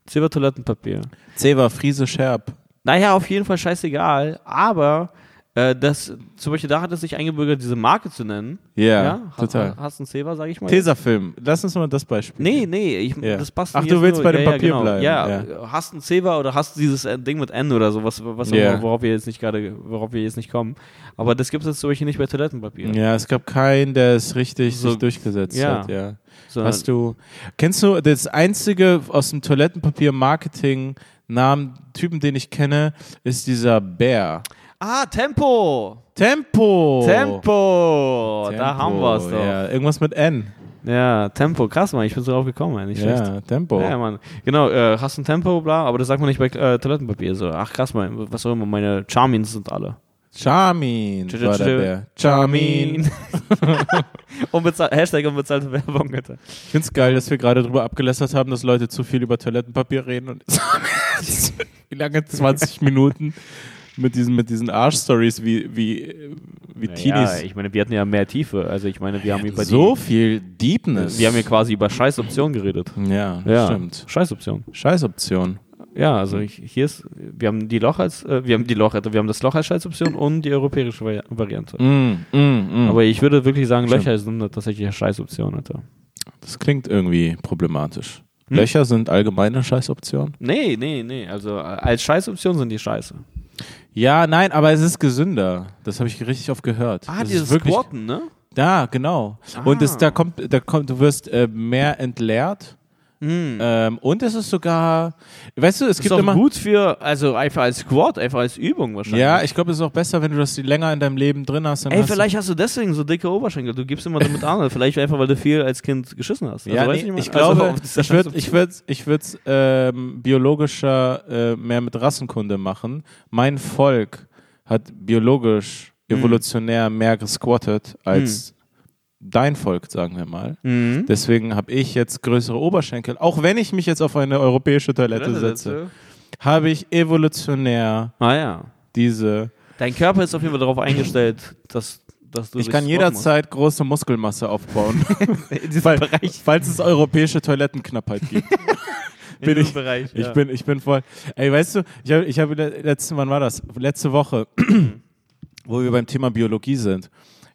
Ceva Toilettenpapier. Ceva, Friese Scherb. Naja, auf jeden Fall scheißegal, aber äh, das, zum Beispiel da hat es sich eingebürgert, diese Marke zu nennen. Ja, Ha- total. Hast du ein Ceva, sag ich mal? Tesafilm. Lass uns mal das Beispiel. Nee, nee, ich, Ja. das passt Ach, mir du willst nur, bei dem ja, ja, Papier genau. bleiben, Ja, ja. hast du ein Ceva oder hast du dieses Ding mit N oder so, was, was Ja. immer, worauf wir jetzt nicht gerade, worauf wir jetzt nicht kommen. Aber das gibt es jetzt zum Beispiel nicht bei Toilettenpapier. Ja, es gab keinen, der es richtig So- sich durchgesetzt ja. hat, ja. Sondern- Hast du, kennst du das einzige aus dem Toilettenpapier-Marketing Namen, Typen, den ich kenne, ist dieser Bär. Ah, Tempo! Tempo! Tempo! Da Tempo, haben wir es doch. Ja, irgendwas mit N. Ja, Tempo, krass, Mann, ich bin so drauf gekommen, ey, nicht schlecht. Ja, Tempo. Ja, Mann. Genau, äh, hast ein Tempo, bla, aber das sagt man nicht bei äh, Toilettenpapier. So, ach krass, mein, was auch immer, meine Charmins sind alle. Charmin Tschö, war tschö, der. Bär. Charmin. Unbezahl Hashtag unbezahlte Werbung, Alter. Ich find's geil, dass wir gerade drüber abgelästert haben, dass Leute zu viel über Toilettenpapier reden und wie lange? 20 Minuten mit diesen, mit diesen Arsch-Stories wie, wie, wie Ja, Teenies. ich meine, wir hatten ja mehr Tiefe. Also ich meine, wir haben über so die, viel Deepness. wir haben ja quasi über Scheißoptionen geredet. ja, Ja, stimmt. Scheißoption. Scheißoption. Ja, also ich, hier ist, wir haben die Loch als, äh, wir haben die Loch, wir haben das Loch als Scheißoption und die europäische Vari Variante. Mm, mm, mm. Aber ich würde wirklich sagen, Stimmt. Löcher sind tatsächlich eine Scheißoption, Alter. das klingt irgendwie problematisch. Hm? Löcher sind allgemeine Scheißoptionen? Nee, nee, nee. Also äh, als Scheißoption sind die Scheiße. Ja, nein, aber es ist gesünder. Das habe ich richtig oft gehört. Ah, das dieses wirklich, Squatten, ne? Ja, genau. Und es, Ah. da kommt, da kommt, du wirst äh, mehr entleert. Mhm. Ähm, und es ist sogar, weißt du, es ist gibt auch immer. gut für, also einfach als Squat, einfach als Übung wahrscheinlich. Ja, ich glaube, es ist auch besser, wenn du das länger in deinem Leben drin hast. Ey, hast vielleicht hast du deswegen so dicke Oberschenkel. Du gibst immer damit an. vielleicht einfach, weil du viel als Kind geschissen hast. Du, ja, nee, ich also glaube, dieser ich würde ich würd, ich würd, ähm, biologischer äh, mehr mit Rassenkunde machen. Mein Volk hat biologisch, Hm. evolutionär mehr gesquattet als dein Volk, sagen wir mal. Mhm. Deswegen habe ich jetzt größere Oberschenkel. Auch wenn ich mich jetzt auf eine europäische Toilette setze, habe ich evolutionär Ah ja. diese. Dein Körper ist auf jeden Fall darauf eingestellt, dass, dass du Ich kann jederzeit große Muskelmasse aufbauen, musst. in diesem weil, Bereich. falls es europäische Toilettenknappheit gibt. In bin diesem ich- Bereich. Ich ja. bin, ich bin voll. Ey, weißt du, ich habe, ich habe letzten, wann war das? Letzte Woche, wo wir beim Thema Biologie sind.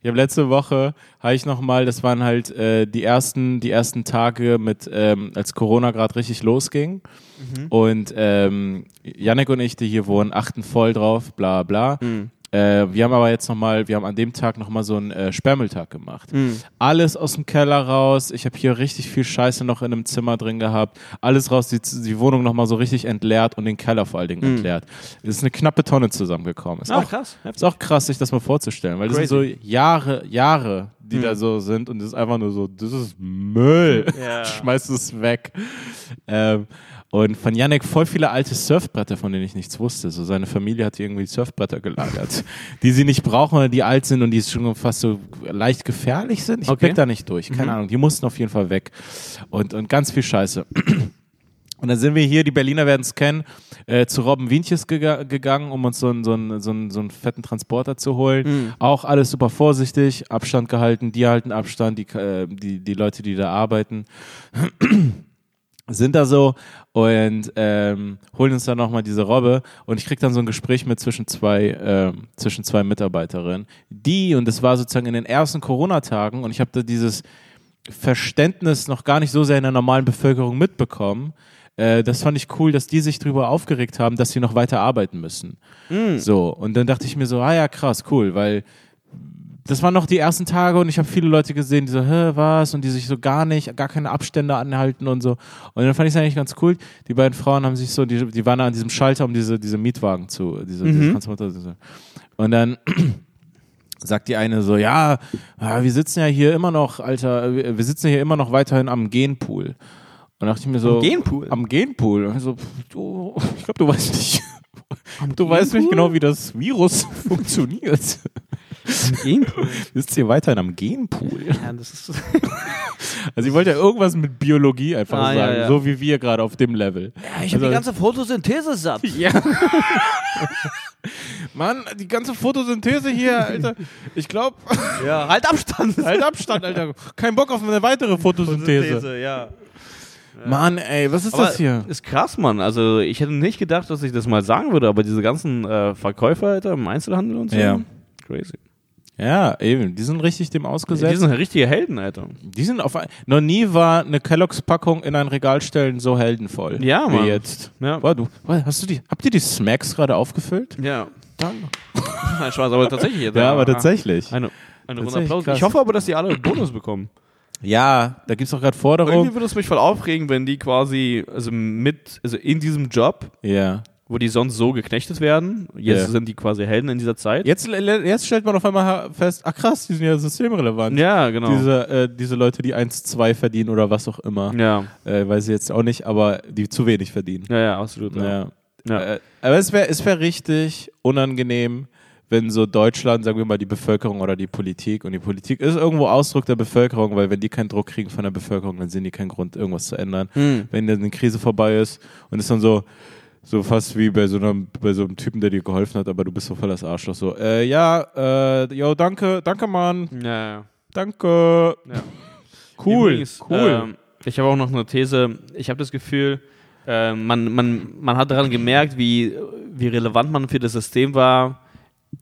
Ich habe letzte Woche, habe ich noch mal, das waren halt äh, die ersten, die ersten Tage mit, ähm, als Corona gerade richtig losging. Mhm. Und ähm, Yannick und ich, die hier wohnen, achten voll drauf, bla bla. Mhm. Äh, wir haben aber jetzt nochmal, wir haben an dem Tag nochmal so einen äh, Sperrmülltag gemacht. Mhm. Alles aus dem Keller raus. Ich habe hier richtig viel Scheiße noch in einem Zimmer drin gehabt. Alles raus, die, die Wohnung nochmal so richtig entleert und den Keller vor allen Dingen Mhm. entleert. Es ist eine knappe Tonne zusammengekommen. Ist, Ah, auch, krass. ist auch krass, sich das mal vorzustellen, weil das sind so Crazy. Jahre, Jahre, die Mhm. da so sind und das ist einfach nur so, das ist Müll. Ja. Schmeißt es weg. Ähm, und von Yannick voll viele alte Surfbretter, von denen ich nichts wusste. So seine Familie hat irgendwie Surfbretter gelagert, die sie nicht brauchen oder die alt sind und die schon fast so leicht gefährlich sind. Ich Okay. blick da nicht durch. Keine Mhm. Ahnung. Die mussten auf jeden Fall weg. Und, und ganz viel Scheiße. Und dann sind wir hier, die Berliner werden es kennen, äh, zu Robben Wientjes gega gegangen, um uns so einen, so, einen, so, einen, so einen fetten Transporter zu holen. Mhm. Auch alles super vorsichtig, Abstand gehalten, die halten Abstand, die, äh, die, die Leute, die da arbeiten, sind da so und ähm, holen uns dann nochmal diese Robbe und ich krieg dann so ein Gespräch mit zwischen zwei, ähm, zwischen zwei Mitarbeiterinnen, die, und das war sozusagen in den ersten Corona-Tagen und ich habe da dieses Verständnis noch gar nicht so sehr in der normalen Bevölkerung mitbekommen. Äh, das fand ich cool, dass die sich darüber aufgeregt haben, dass sie noch weiter arbeiten müssen. Mhm. So, und dann dachte ich mir so, ah ja, krass, cool, weil das waren noch die ersten Tage und ich habe viele Leute gesehen, die so, hä, was? Und die sich so gar nicht, gar keine Abstände anhalten und so. Und dann fand ich es eigentlich ganz cool. Die beiden Frauen haben sich so, die, die waren an diesem Schalter, um diese, diese Mietwagen zu, diese, Mhm. Diese. Und dann sagt die eine so, ja, ah, wir sitzen ja hier immer noch, Alter, wir wir sitzen hier immer noch weiterhin am Genpool. Und dachte ich mir so, Am Genpool? Am Genpool. Und ich so, du, ich glaube, du weißt nicht. Du weißt nicht genau, wie das Virus funktioniert. Genpool? Sitzt hier weiterhin am Genpool. Ja, das ist. Also ich wollte ja irgendwas mit Biologie einfach Ah, ja, sagen, ja. so wie wir gerade auf dem Level. Ja, ich Also- habe die ganze Photosynthese satt. Ja. Mann, die ganze Photosynthese hier, Alter. Ich glaube, Ja, halt Abstand. halt Abstand, Alter. Kein Bock auf eine weitere Photosynthese. ja. Mann, ey, was ist Aber das hier? ist krass, Mann. Also ich hätte nicht gedacht, dass ich das mal sagen würde, aber diese ganzen äh, Verkäufer Alter, im Einzelhandel und so. Ja. Crazy. Ja, eben, die sind richtig dem ausgesetzt. Die sind richtige Helden, Alter. Die sind auf ein, noch nie war eine Kelloggs Packung in ein Regal stellen so heldenvoll. Ja, Mann. Wie jetzt. Ja. Boah, du, hast du die, habt ihr die Smacks gerade aufgefüllt? Ja. Danke. Spaß, aber tatsächlich. Alter. Ja, aber tatsächlich. Eine, eine Runde Applaus. krass. Ich hoffe aber, dass die alle einen Bonus bekommen. Ja, da gibt's auch gerade Irgendwie Forderungen. würde es mich voll aufregen, wenn die quasi, also mit, also in diesem Job, Ja. Wo die sonst so geknechtet werden, jetzt Ja. sind die quasi Helden in dieser Zeit. Jetzt, jetzt stellt man auf einmal fest, ach krass, die sind ja systemrelevant. Ja, genau. Diese, äh, diese Leute, die 1, 2 verdienen oder was auch immer. ja, Äh, weiß ich jetzt auch nicht, aber die zu wenig verdienen. ja, ja, absolut. Ja. Ja. Ja. Äh, aber es wäre es wär richtig unangenehm, wenn so Deutschland, sagen wir mal, die Bevölkerung oder die Politik, und die Politik ist irgendwo Ausdruck der Bevölkerung, weil wenn die keinen Druck kriegen von der Bevölkerung, dann sehen die keinen Grund, irgendwas zu ändern. Hm. Wenn dann eine Krise vorbei ist und ist dann so, so fast wie bei so einem, bei so einem Typen, der dir geholfen hat, aber du bist so voll das Arschloch. So, äh, ja, äh, yo, danke, danke, Mann, Ja, ja. danke. Ja. Cool, Übrigens, cool. Ähm, ich habe auch noch eine These. Ich habe das Gefühl, äh, man, man, man hat daran gemerkt, wie, wie relevant man für das System war,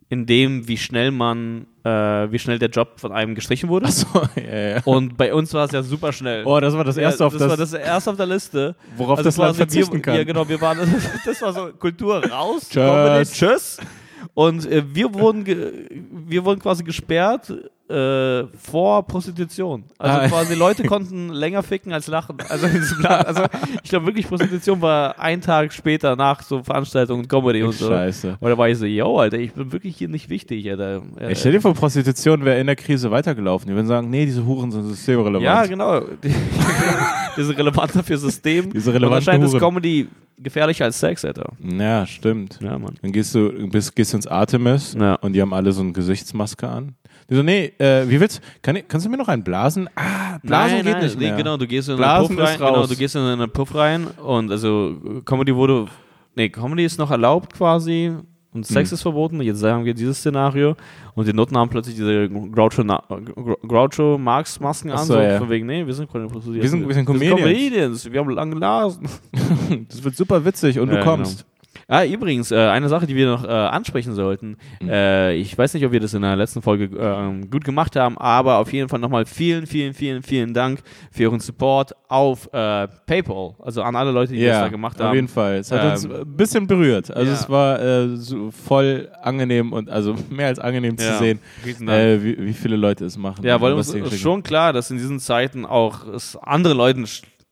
in dem, wie schnell man, äh, wie schnell der Job von einem gestrichen wurde. Achso, ja, ja. Und bei uns war es ja super schnell. Oh, das war das erste ja, auf das, das, war das erste auf der Liste. worauf Also das Land quasi wir, verzichten kann. Ja, genau, wir waren, das war so Kultur raus, Tschüss. Tschüss. Und äh, wir, wurden wir wurden quasi gesperrt äh, vor Prostitution. Also Ah. quasi Leute konnten länger ficken als lachen. Also, also ich glaube wirklich, Prostitution war ein Tag später nach so Veranstaltungen Comedy und so. Scheiße. Und da war ich so, yo, Alter, ich bin wirklich hier nicht wichtig, Alter. Äh, Ich stell dir vor, Prostitution wäre in der Krise weitergelaufen. Die würden sagen, nee, diese Huren sind systemrelevant. Ja, genau. Die, die sind relevanter für System. Diese Und anscheinend ist Huren. Comedy gefährlicher als Sex, Alter. Ja, stimmt. Ja, Mann. Dann gehst du bist, gehst ins Artemis Ja. und die haben alle so eine Gesichtsmaske an. Die so, nee, äh, wie willst kann, kannst du mir noch einen blasen? Ah, blasen nein, geht nein, nicht nee, mehr. genau, du gehst in Blasen einen Puff rein, genau, du gehst in einen Puff rein und also Comedy wurde, nee, Comedy ist noch erlaubt quasi und Sex Hm. ist verboten. Jetzt sagen wir dieses Szenario und die Noten haben plötzlich diese Groucho, Groucho Marx Masken an, so, so ja. von wegen, nee, wir sind keine Prostituierten. Wir sind- wir sind Wir Comedians. Comedians, wir haben lange Nasen. Das wird super witzig und Ja, du kommst. Ah, übrigens, äh, eine Sache, die wir noch äh, ansprechen sollten. Mhm. Äh, ich weiß nicht, ob wir das in der letzten Folge äh, gut gemacht haben, aber auf jeden Fall nochmal vielen, vielen, vielen, vielen Dank für euren Support auf äh, PayPal. Also an alle Leute, die das da gemacht haben. auf jeden Fall. Es hat Ähm, uns ein bisschen berührt. Also ja. es war äh, so voll angenehm und also mehr als angenehm zu Ja. sehen, Riesen Dank. äh, wie, wie viele Leute es machen. Ja, weil uns ist schon klar, dass in diesen Zeiten auch es anderen Leuten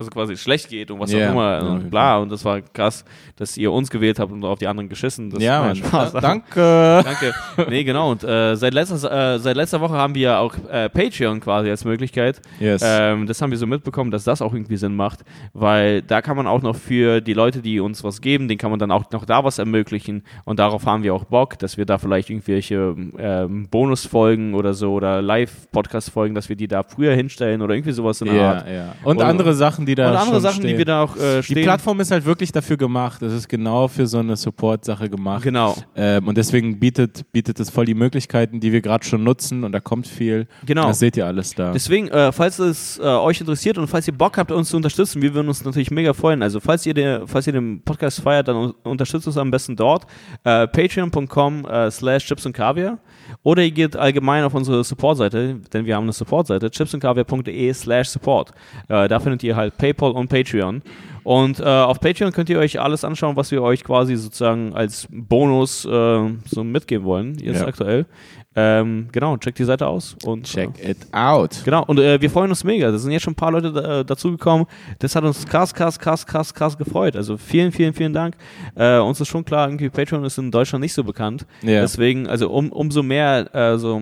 also quasi schlecht geht und was Ja, auch immer und bla. Und das war krass, dass ihr uns gewählt habt und auf die anderen geschissen. Das Ja, Mann. Spaß. Da, danke. Danke. Nee, genau. Und äh, seit, letzter, äh, seit letzter Woche haben wir auch äh, Patreon quasi als Möglichkeit. Yes. Ähm, das haben wir so mitbekommen, dass das auch irgendwie Sinn macht, weil da kann man auch noch für die Leute, die uns was geben, denen kann man dann auch noch da was ermöglichen und darauf haben wir auch Bock, dass wir da vielleicht irgendwelche ähm, Bonusfolgen oder so oder Live-Podcast-Folgen, dass wir die da früher hinstellen oder irgendwie sowas in der Art. ja, ja. Und Oder- andere Sachen, die da Und andere Sachen, stehen. die wir da auch äh, Die stehen. Plattform ist halt wirklich dafür gemacht. Es ist genau für so eine Support-Sache gemacht. Genau. Ähm, und deswegen bietet, bietet es voll die Möglichkeiten, die wir gerade schon nutzen und da kommt viel. Genau. Das seht ihr alles da. Deswegen, äh, falls es äh, euch interessiert und falls ihr Bock habt, uns zu unterstützen, wir würden uns natürlich mega freuen. Also, falls ihr, den, falls ihr den Podcast feiert, dann un- unterstützt uns am besten dort. Äh, Patreon.com äh, slash Chips und Kaviar. Oder ihr geht allgemein auf unsere Support-Seite, denn wir haben eine Support-Seite, chipsundkaviar.de slash support. Äh, da findet ihr halt PayPal und Patreon. Und äh, auf Patreon könnt ihr euch alles anschauen, was wir euch quasi sozusagen als Bonus äh, so mitgeben wollen, jetzt Ja. aktuell. Ähm, genau, checkt die Seite aus. Und, Check äh, it out. Genau, und äh, wir freuen uns mega. Da sind jetzt schon ein paar Leute da, dazugekommen. Das hat uns krass, krass, krass, krass, krass gefreut. Also vielen, vielen, vielen Dank. Äh, uns ist schon klar, irgendwie Patreon ist in Deutschland nicht so bekannt. Ja. Deswegen, also um, umso mehr, äh, so,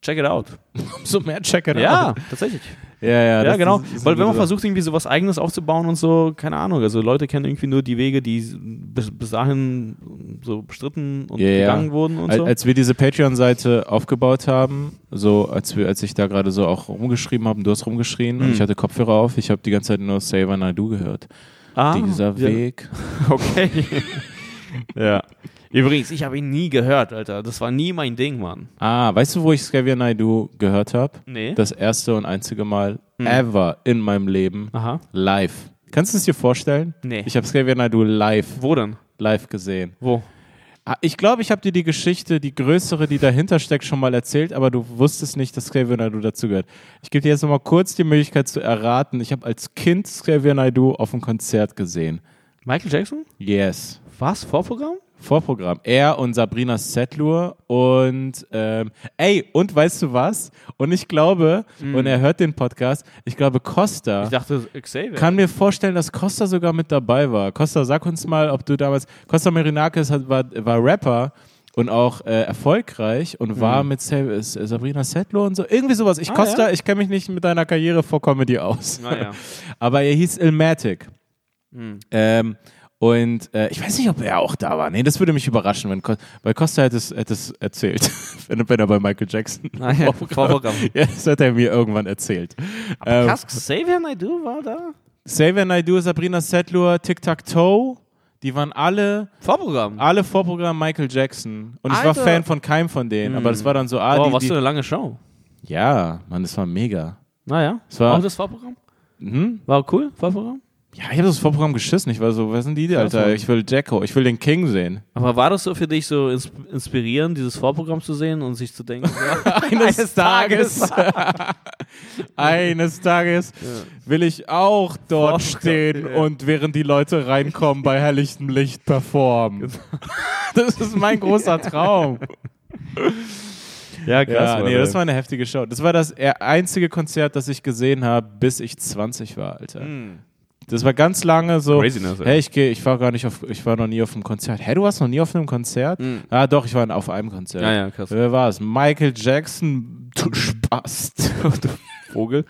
check it out. So mehr check it Ja, out. tatsächlich. Ja, ja, Ja, das genau. ist- ist Weil wenn man versucht, irgendwie so was Eigenes aufzubauen und so, keine Ahnung. Also Leute kennen irgendwie nur die Wege, die bis, bis dahin so bestritten und Ja, ja. gegangen wurden und Als, so. als wir diese Patreon-Seite aufgebaut haben, so als wir, als ich da gerade so auch rumgeschrieben habe, du hast rumgeschrien und Mhm. ich hatte Kopfhörer auf, ich habe die ganze Zeit nur Save Naidu gehört. ah, Dieser ja. Weg. Okay. ja. Übrigens, ich habe ihn nie gehört, Alter. Das war nie mein Ding, Mann. Ah, weißt du, wo ich Xavier Naidu gehört habe? Nee. Das erste und einzige Mal Mhm. ever in meinem Leben Aha. live. Kannst du es dir vorstellen? Nee. Ich habe Xavier Naidu live, Wo denn? live gesehen. Wo? Ah, Ich glaube, ich habe dir die Geschichte, die größere, die dahinter steckt, schon mal erzählt, aber du wusstest nicht, dass Xavier Naidoo dazugehört. Ich gebe dir jetzt nochmal kurz die Möglichkeit zu erraten. Ich habe als Kind Xavier Naidoo auf einem Konzert gesehen. Michael Jackson? Yes. Was? Vorprogramm? Vorprogramm. Er und Sabrina Settler und ähm, ey, und weißt du was? Und ich glaube, und er hört den Podcast, ich glaube, Costa Ich dachte, Xavier. kann mir vorstellen, dass Costa sogar mit dabei war. Costa, sag uns mal, ob du damals. Costa Marinakis hat, war, war Rapper und auch äh, erfolgreich und war mit äh, Sabrina Settler und so. Irgendwie sowas. Ich, Ah, Costa, ja? ich kenne mich nicht mit deiner Karriere vor Comedy aus. Naja. Aber er hieß Ilmatic. Hm. Ähm, und äh, ich weiß nicht, ob er auch da war. Nee, das würde mich überraschen, wenn Co weil Costa hätte es, hätte es erzählt, wenn, wenn er bei Michael Jackson. Naja, Vorprogramm. Ja, das hat er mir irgendwann erzählt. Ähm, Krass, Xavier Naidoo war da? Xavier Naidoo, Sabrina Settler, Tic Tac Toe, die waren alle, Vorprogramm. alle Vorprogramm Michael Jackson. Und ich war Alter. Fan von keinem von denen, aber das war dann so, ah, oh, die, was die, für eine lange Show. ja, Mann, das war mega. Naja. War- Auch das Vorprogramm? Mhm. War cool, Vorprogramm? Ja, ich habe das Vorprogramm geschissen. Ich war so, wer sind die, Alter? Mann. Ich will Jacko, ich will den King sehen. Aber war das so für dich so ins inspirierend, dieses Vorprogramm zu sehen und sich zu denken, ja, Eines Tages, eines Tages will ich auch dort Vorprogramm, stehen ja. und während die Leute reinkommen, bei helllichtem Licht performen. Das ist mein großer Traum. ja, Ja, Mann, nee, das war eine heftige Show. Das war das einzige Konzert, das ich gesehen habe, bis ich 20 war, Alter. Hm. Das war ganz lange so. Craziness, ey. Hey, ich gehe, ich war gar nicht auf, ich war noch nie auf einem Konzert. Hey, du warst noch nie auf einem Konzert? Hm. Ah, doch, ich war auf einem Konzert. Ja, ja, krass. Wer war es? Michael Jackson, du Spast. Vogel.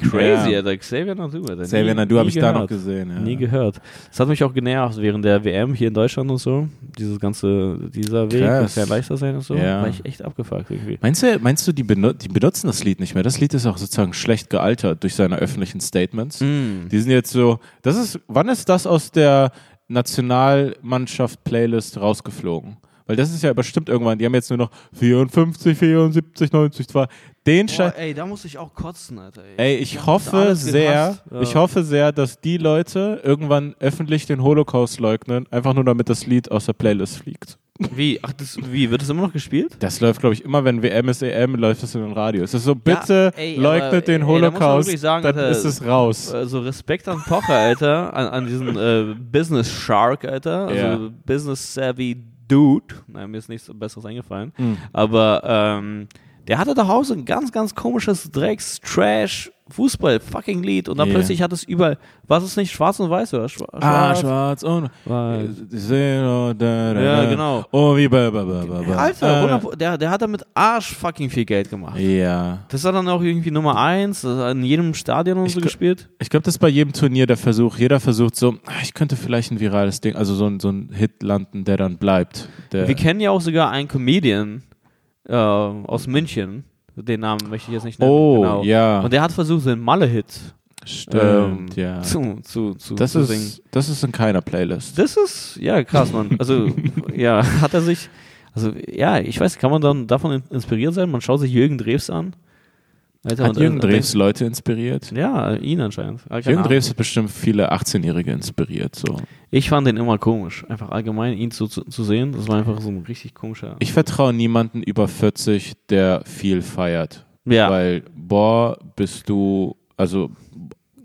Crazy, Ja. Alter. Xavier Naidoo, Alter. Xavier nie habe ich da noch gehört. gesehen. Ja. Nie gehört. Das hat mich auch genervt während der WM hier in Deutschland und so. Dieses ganze, dieser Weg, Krass. muss ja leichter sein und so. Ja. War ich echt abgefuckt irgendwie. Meinst du, meinst du die, benu die benutzen das Lied nicht mehr? Das Lied ist auch sozusagen schlecht gealtert durch seine öffentlichen Statements. Mm. Die sind jetzt so, das ist, wann ist das aus der Nationalmannschaft-Playlist rausgeflogen? Weil das ist ja bestimmt irgendwann, die haben jetzt nur noch 54, 74, 90, zwar den Boah, Scheiß. ey, da muss ich auch kotzen, Alter. Ey, ich hab das hoffe sehr. Ja. ich hoffe sehr, dass die Leute irgendwann öffentlich den Holocaust leugnen, einfach nur damit das Lied aus der Playlist fliegt. Wie? Ach, das, wie? Wird das immer noch gespielt? Das läuft, glaube ich, immer, wenn WM ist EM, läuft das in den Radio. Es ist so, bitte ey, leugnet aber, den ey, da Holocaust, wirklich sagen, dann Alter, ist es raus. Also Respekt an Pocher, Alter, an, an diesen äh, Business Shark, Alter, also Ja. Business Savvy Dude. Nein, mir ist nichts Besseres eingefallen. Hm. Aber ähm, der hatte zu Hause ein ganz, ganz komisches Drecks, Trash, Fußball, fucking Lied und dann Ja. plötzlich hat es überall, was ist nicht schwarz und weiß oder? Ah, schwarz, schwarz und weiß. Ja, genau. Oh, wie ba, ba, ba, ba. Alter, Äh, 100 der, der hat damit Arsch fucking viel Geld gemacht. Ja. Das war dann auch irgendwie Nummer eins, das hat in jedem Stadion und Ich so gespielt. Ich glaube, das ist bei jedem Turnier der Versuch. Jeder versucht so, ah, ich könnte vielleicht ein virales Ding, also so ein, so ein Hit landen, der dann bleibt. Der, Wir kennen ja auch sogar einen Comedian äh, aus München. Den Namen möchte ich jetzt nicht nennen. oh, genau. ja. Und der hat versucht, so einen Malle-Hit Stimmt, ähm, ja. zu, zu, zu, Das zu singen. ist, das ist in keiner Playlist. Das ist, ja, krass, Mann. Also, ja, hat er sich, also, ja, ich weiß, kann man dann davon in- inspiriert sein? Man schaut sich Jürgen Drews an. Alter, Hat und- Jürgen Drews Leute inspiriert? Ja, ihn anscheinend. Ah, Jürgen. Drews hat bestimmt viele 18-Jährige inspiriert. So. Ich fand den immer komisch. Einfach allgemein, ihn zu, zu, zu sehen. Das war einfach so ein richtig komischer. Ich vertraue niemanden über 40, der viel feiert. ja. Weil, boah, bist du, also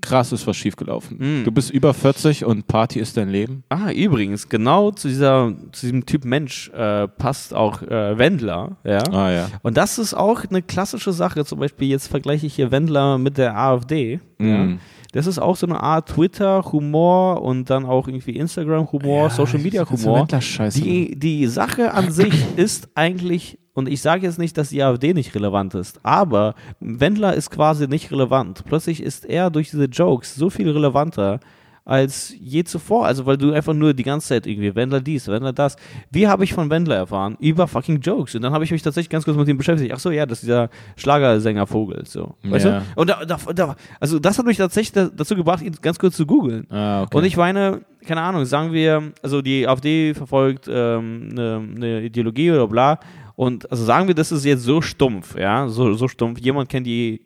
krass ist was schiefgelaufen. Mm. Du bist über 40 und Party ist dein Leben. Ah, übrigens, genau zu, dieser, zu diesem Typ Mensch äh, passt auch äh, Wendler. Ja. Ah ja. Und das ist auch eine klassische Sache. Zum Beispiel, jetzt vergleiche ich hier Wendler mit der AfD. Ja. Mm. Das ist auch so eine Art Twitter-Humor und dann auch irgendwie Instagram-Humor, Social-Media-Humor. Scheiße. Die, die Sache an sich ist eigentlich, und ich sage jetzt nicht, dass die AfD nicht relevant ist, aber Wendler ist quasi nicht relevant. Plötzlich ist er durch diese Jokes so viel relevanter als je zuvor. Also, weil du einfach nur die ganze Zeit irgendwie Wendler dies, Wendler das. Wie habe ich von Wendler erfahren? Über fucking Jokes. Und dann habe ich mich tatsächlich ganz kurz mit ihm beschäftigt. Ach so, ja, das ist dieser Schlagersänger Vogel. So. Weißt Ja. du? Und da, da, da, also, das hat mich tatsächlich da, dazu gebracht, ihn ganz kurz zu googeln. ah, okay. Und ich meine, keine Ahnung, sagen wir, also die AfD verfolgt ähm, eine, eine Ideologie oder bla. Und also sagen wir, das ist jetzt so stumpf, ja, so, so stumpf. Jemand kennt die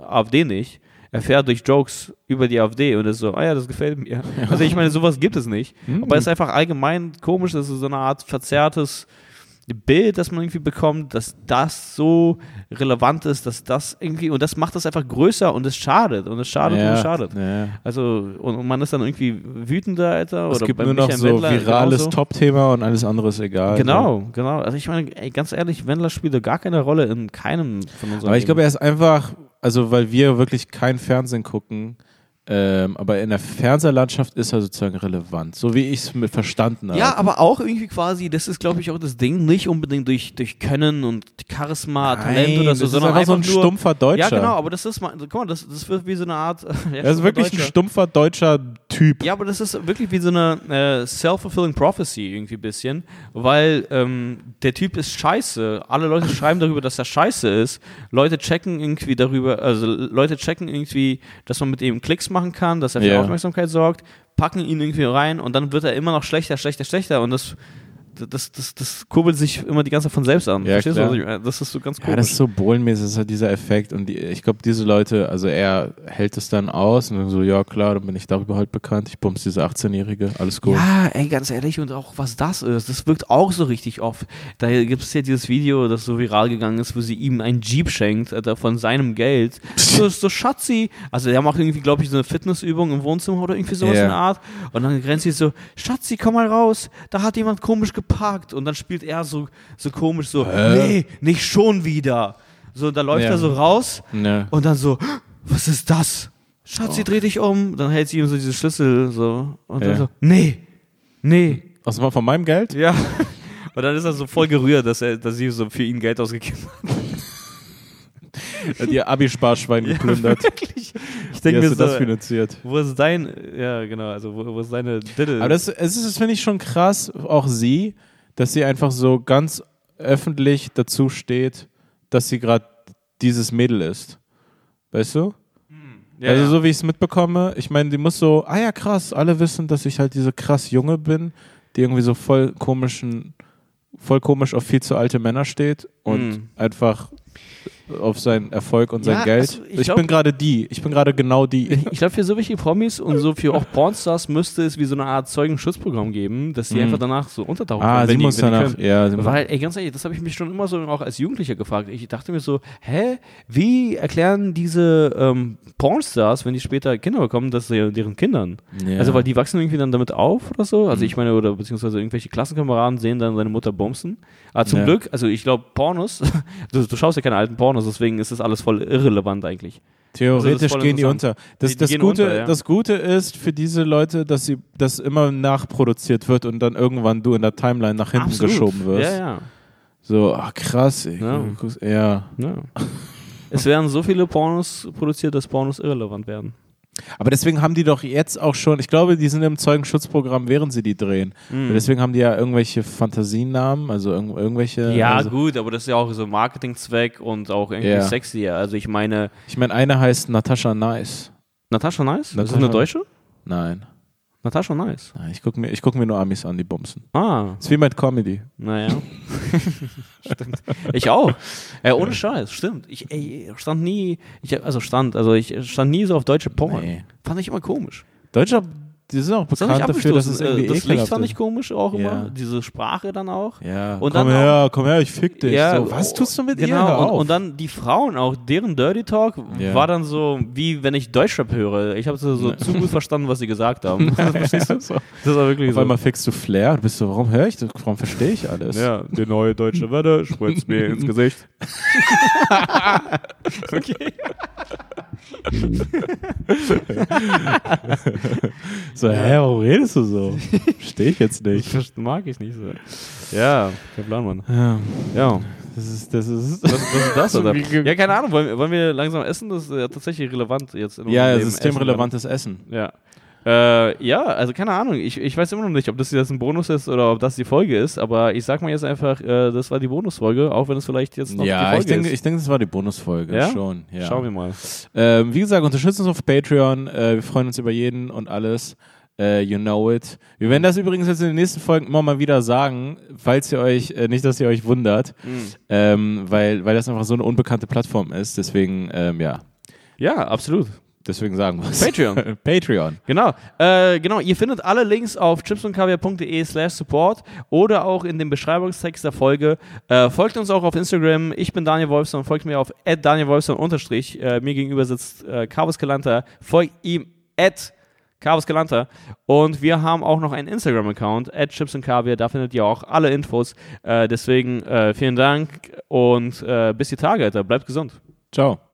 AfD nicht, erfährt durch Jokes über die AfD und ist so, ah ja, das gefällt mir. Also ich meine, sowas gibt es nicht. Mhm. Aber es ist einfach allgemein komisch, das ist so eine Art verzerrtes Bild, das man irgendwie bekommt, dass das so relevant ist, dass das irgendwie, und das macht das einfach größer und es schadet und es schadet ja, und es schadet. Ja. Also, und, und man ist dann irgendwie wütender, Alter. Es oder gibt nur noch Michael so Wendler virales. Top-Thema und alles andere ist egal. Genau, genau. Also ich meine, ey, ganz ehrlich, Wendler spielt gar keine Rolle in keinem von unseren Aber ich glaube, er ist einfach, also weil wir wirklich kein Fernsehen gucken, ähm, aber in der Fernsehlandschaft ist er sozusagen relevant, so wie ich es mit verstanden habe. Ja, aber auch irgendwie quasi, das ist, glaube ich, auch das Ding, nicht unbedingt durch, durch Können und Charisma, Talent oder so, das sondern ist einfach so ein nur, stumpfer Deutscher. Ja, genau, aber das ist, mal- guck mal, das, das wird wie so eine Art. ja, Er ist wirklich ein Deutscher. stumpfer deutscher Typ. Ja, aber das ist wirklich wie so eine äh, self-fulfilling prophecy irgendwie ein bisschen, weil ähm, der Typ ist scheiße. Alle Leute schreiben darüber, dass er scheiße ist. Leute checken irgendwie darüber, also Leute checken irgendwie, dass man mit ihm Klicks machen kann, dass er für Ja. Aufmerksamkeit sorgt, packen ihn irgendwie rein und dann wird er immer noch schlechter, schlechter, schlechter und das das, das, das kurbelt sich immer die ganze Zeit von selbst an. Ja, Verstehst klar. du? Das ist so ganz Ja, komisch. das ist so bohlenmäßig, das ist halt dieser Effekt. Und die, ich glaube, diese Leute, also er hält es dann aus und dann so, ja klar, dann bin ich darüber halt bekannt. Ich bumse diese 18-Jährige, alles gut. Ja, ey, ganz ehrlich, und auch was das ist, das wirkt auch so richtig oft. Da gibt es ja dieses Video, das so viral gegangen ist, wo sie ihm einen Jeep schenkt, Alter, von seinem Geld. So, so Schatzi. Also der macht irgendwie, glaube ich, so eine Fitnessübung im Wohnzimmer oder irgendwie sowas Ja. in der Art. Und dann grenzt sie so, Schatzi, komm mal raus, da hat jemand komisch geparkt. Und dann spielt er so, so komisch so, nee, nicht schon wieder. So, da läuft Ja. er so raus Ne. und dann so, was ist das? Schatzi, dreh dich um. Dann hält sie ihm so diese Schlüssel so. Und Ja. dann so, nee, nee. Was war von meinem Geld? Ja. Und dann ist er so voll gerührt, dass er, dass sie so für ihn Geld ausgegeben hat. Hat ihr Abi-Sparschwein geplündert. Wirklich. Ich Wie denke hast mir du das so, finanziert? wo ist dein, ja genau, also wo, wo ist deine Diddle? Aber das, es ist, finde ich schon krass, auch sie, dass sie einfach so ganz öffentlich dazu steht, dass sie gerade dieses Mädel ist. Weißt du? ja, also ja. so wie ich es mitbekomme, ich meine, die muss so, ah ja krass, alle wissen, dass ich halt diese krass Junge bin, die irgendwie so voll komischen voll komisch auf viel zu alte Männer steht und Mm. einfach auf seinen Erfolg und sein Ja, Geld. also ich ich glaub- bin gerade die. Ich bin gerade genau die. Ich glaube, für so welche Promis und so für auch Pornstars müsste es wie so eine Art Zeugenschutzprogramm geben, dass die Mhm. einfach danach so untertauchen ah, sie muss danach. Ja, sie Weil, ey, ganz ehrlich, das habe ich mich schon immer so auch als Jugendlicher gefragt. Ich dachte mir so, hä, wie erklären diese ähm, Pornstars, wenn die später Kinder bekommen, dass sie deren Kindern? ja. Also, weil die wachsen irgendwie dann damit auf oder so. Also, Mhm. ich meine, oder beziehungsweise irgendwelche Klassenkameraden sehen dann seine Mutter bumsen. Aber zum Ja. Glück, also ich glaube, Pornos, du, du schaust ja keine alten Pornos, deswegen ist das alles voll irrelevant eigentlich. Theoretisch Also gehen die unter. Das, Die- die das, Gute, unter, ja. das Gute ist für diese Leute, dass sie das immer nachproduziert wird und dann irgendwann du in der Timeline nach hinten Absolut. geschoben wirst. Ja, ja. So, ach krass. Ey. Ja. Ja. ja. es werden so viele Pornos produziert, dass Pornos irrelevant werden. Aber deswegen haben die doch jetzt auch schon, ich glaube, die sind im Zeugenschutzprogramm, während sie die drehen. Mhm. Deswegen haben die ja irgendwelche Fantasienamen, also irg irgendwelche. Ja, also, gut, aber das ist ja auch so Marketingzweck und auch irgendwie Ja. sexy. Also ich meine, Ich meine, eine heißt Natascha Nice. Natascha Nice? Ist das Natascha- eine Deutsche? Nein. Natascha Nice. Nein, ich gucke mir, ich guck mir nur Amis an, die bumsen. Ah, ist wie mit Comedy. naja. stimmt. Ich auch. Äh, ohne Scheiß, stimmt. Ich ey, stand nie, ich, also stand, also ich stand nie so auf deutsche Porn. Nee. Fand ich immer komisch. Deutscher, die sind auch Das, bekannt dafür, dass es irgendwie Äh, das Licht fand ich komisch auch immer. Ja. Diese Sprache dann auch. Ja, Und komm her, komm her, ich fick dich. Ja, so, was tust du mit genau, ihr? Und, und dann die Frauen auch, deren Dirty Talk Ja. war dann so, wie wenn ich Deutschrap höre. Ich habe so, so zu gut verstanden, was sie gesagt haben. Verstehst du? so. Das war wirklich Auf so. einmal fickst du Flair und bist so, warum höre ich das? Warum verstehe ich alles? Ja, die neue deutsche Welle spritzt mir ins Gesicht. okay. So, hä, warum redest du so? Verstehe ich jetzt nicht. Das mag ich nicht so. Ja, kein Plan, Mann. Ja, Ja, das ist, das ist. was, was ist das, oder? Ja, keine Ahnung, wollen, wir- wollen wir langsam essen? Das ist ja tatsächlich relevant jetzt. In ja, systemrelevantes Essen. Essen. Ja. Äh, ja, also keine Ahnung. Ich, ich weiß immer noch nicht, ob das jetzt ein Bonus ist oder ob das die Folge ist, aber ich sag mal jetzt einfach, äh, das war die Bonusfolge, auch wenn es vielleicht jetzt noch die Ja, Folge ich denke, ist. ich denke, das war die Bonusfolge Ja? schon. Ja. Schauen wir mal. Ähm, wie gesagt, unterstützt uns auf Patreon. Äh, wir freuen uns über jeden und alles. Äh, you know it. Wir werden das übrigens jetzt in den nächsten Folgen immer mal wieder sagen, falls ihr euch, äh, nicht, dass ihr euch wundert, ähm, weil, weil das einfach so eine unbekannte Plattform ist. Deswegen, ähm, ja, Ja, absolut. Deswegen sagen wir es. Patreon. Patreon. Genau, äh, genau. Ihr findet alle Links auf chipsundkaviar.de slash support oder auch in dem Beschreibungstext der Folge. Äh, folgt uns auch auf Instagram. Ich bin Daniel Wolfson. Folgt mir auf Daniel Wolfson unterstrich. Äh, mir gegenüber sitzt äh, Carlos Galanta. Folgt ihm at Carlos Galanta. Und wir haben auch noch einen Instagram-Account, at chipsundkaviar. Da findet ihr auch alle Infos. Äh, deswegen äh, vielen Dank und äh, bis die Tage, Alter. Bleibt gesund. Ciao.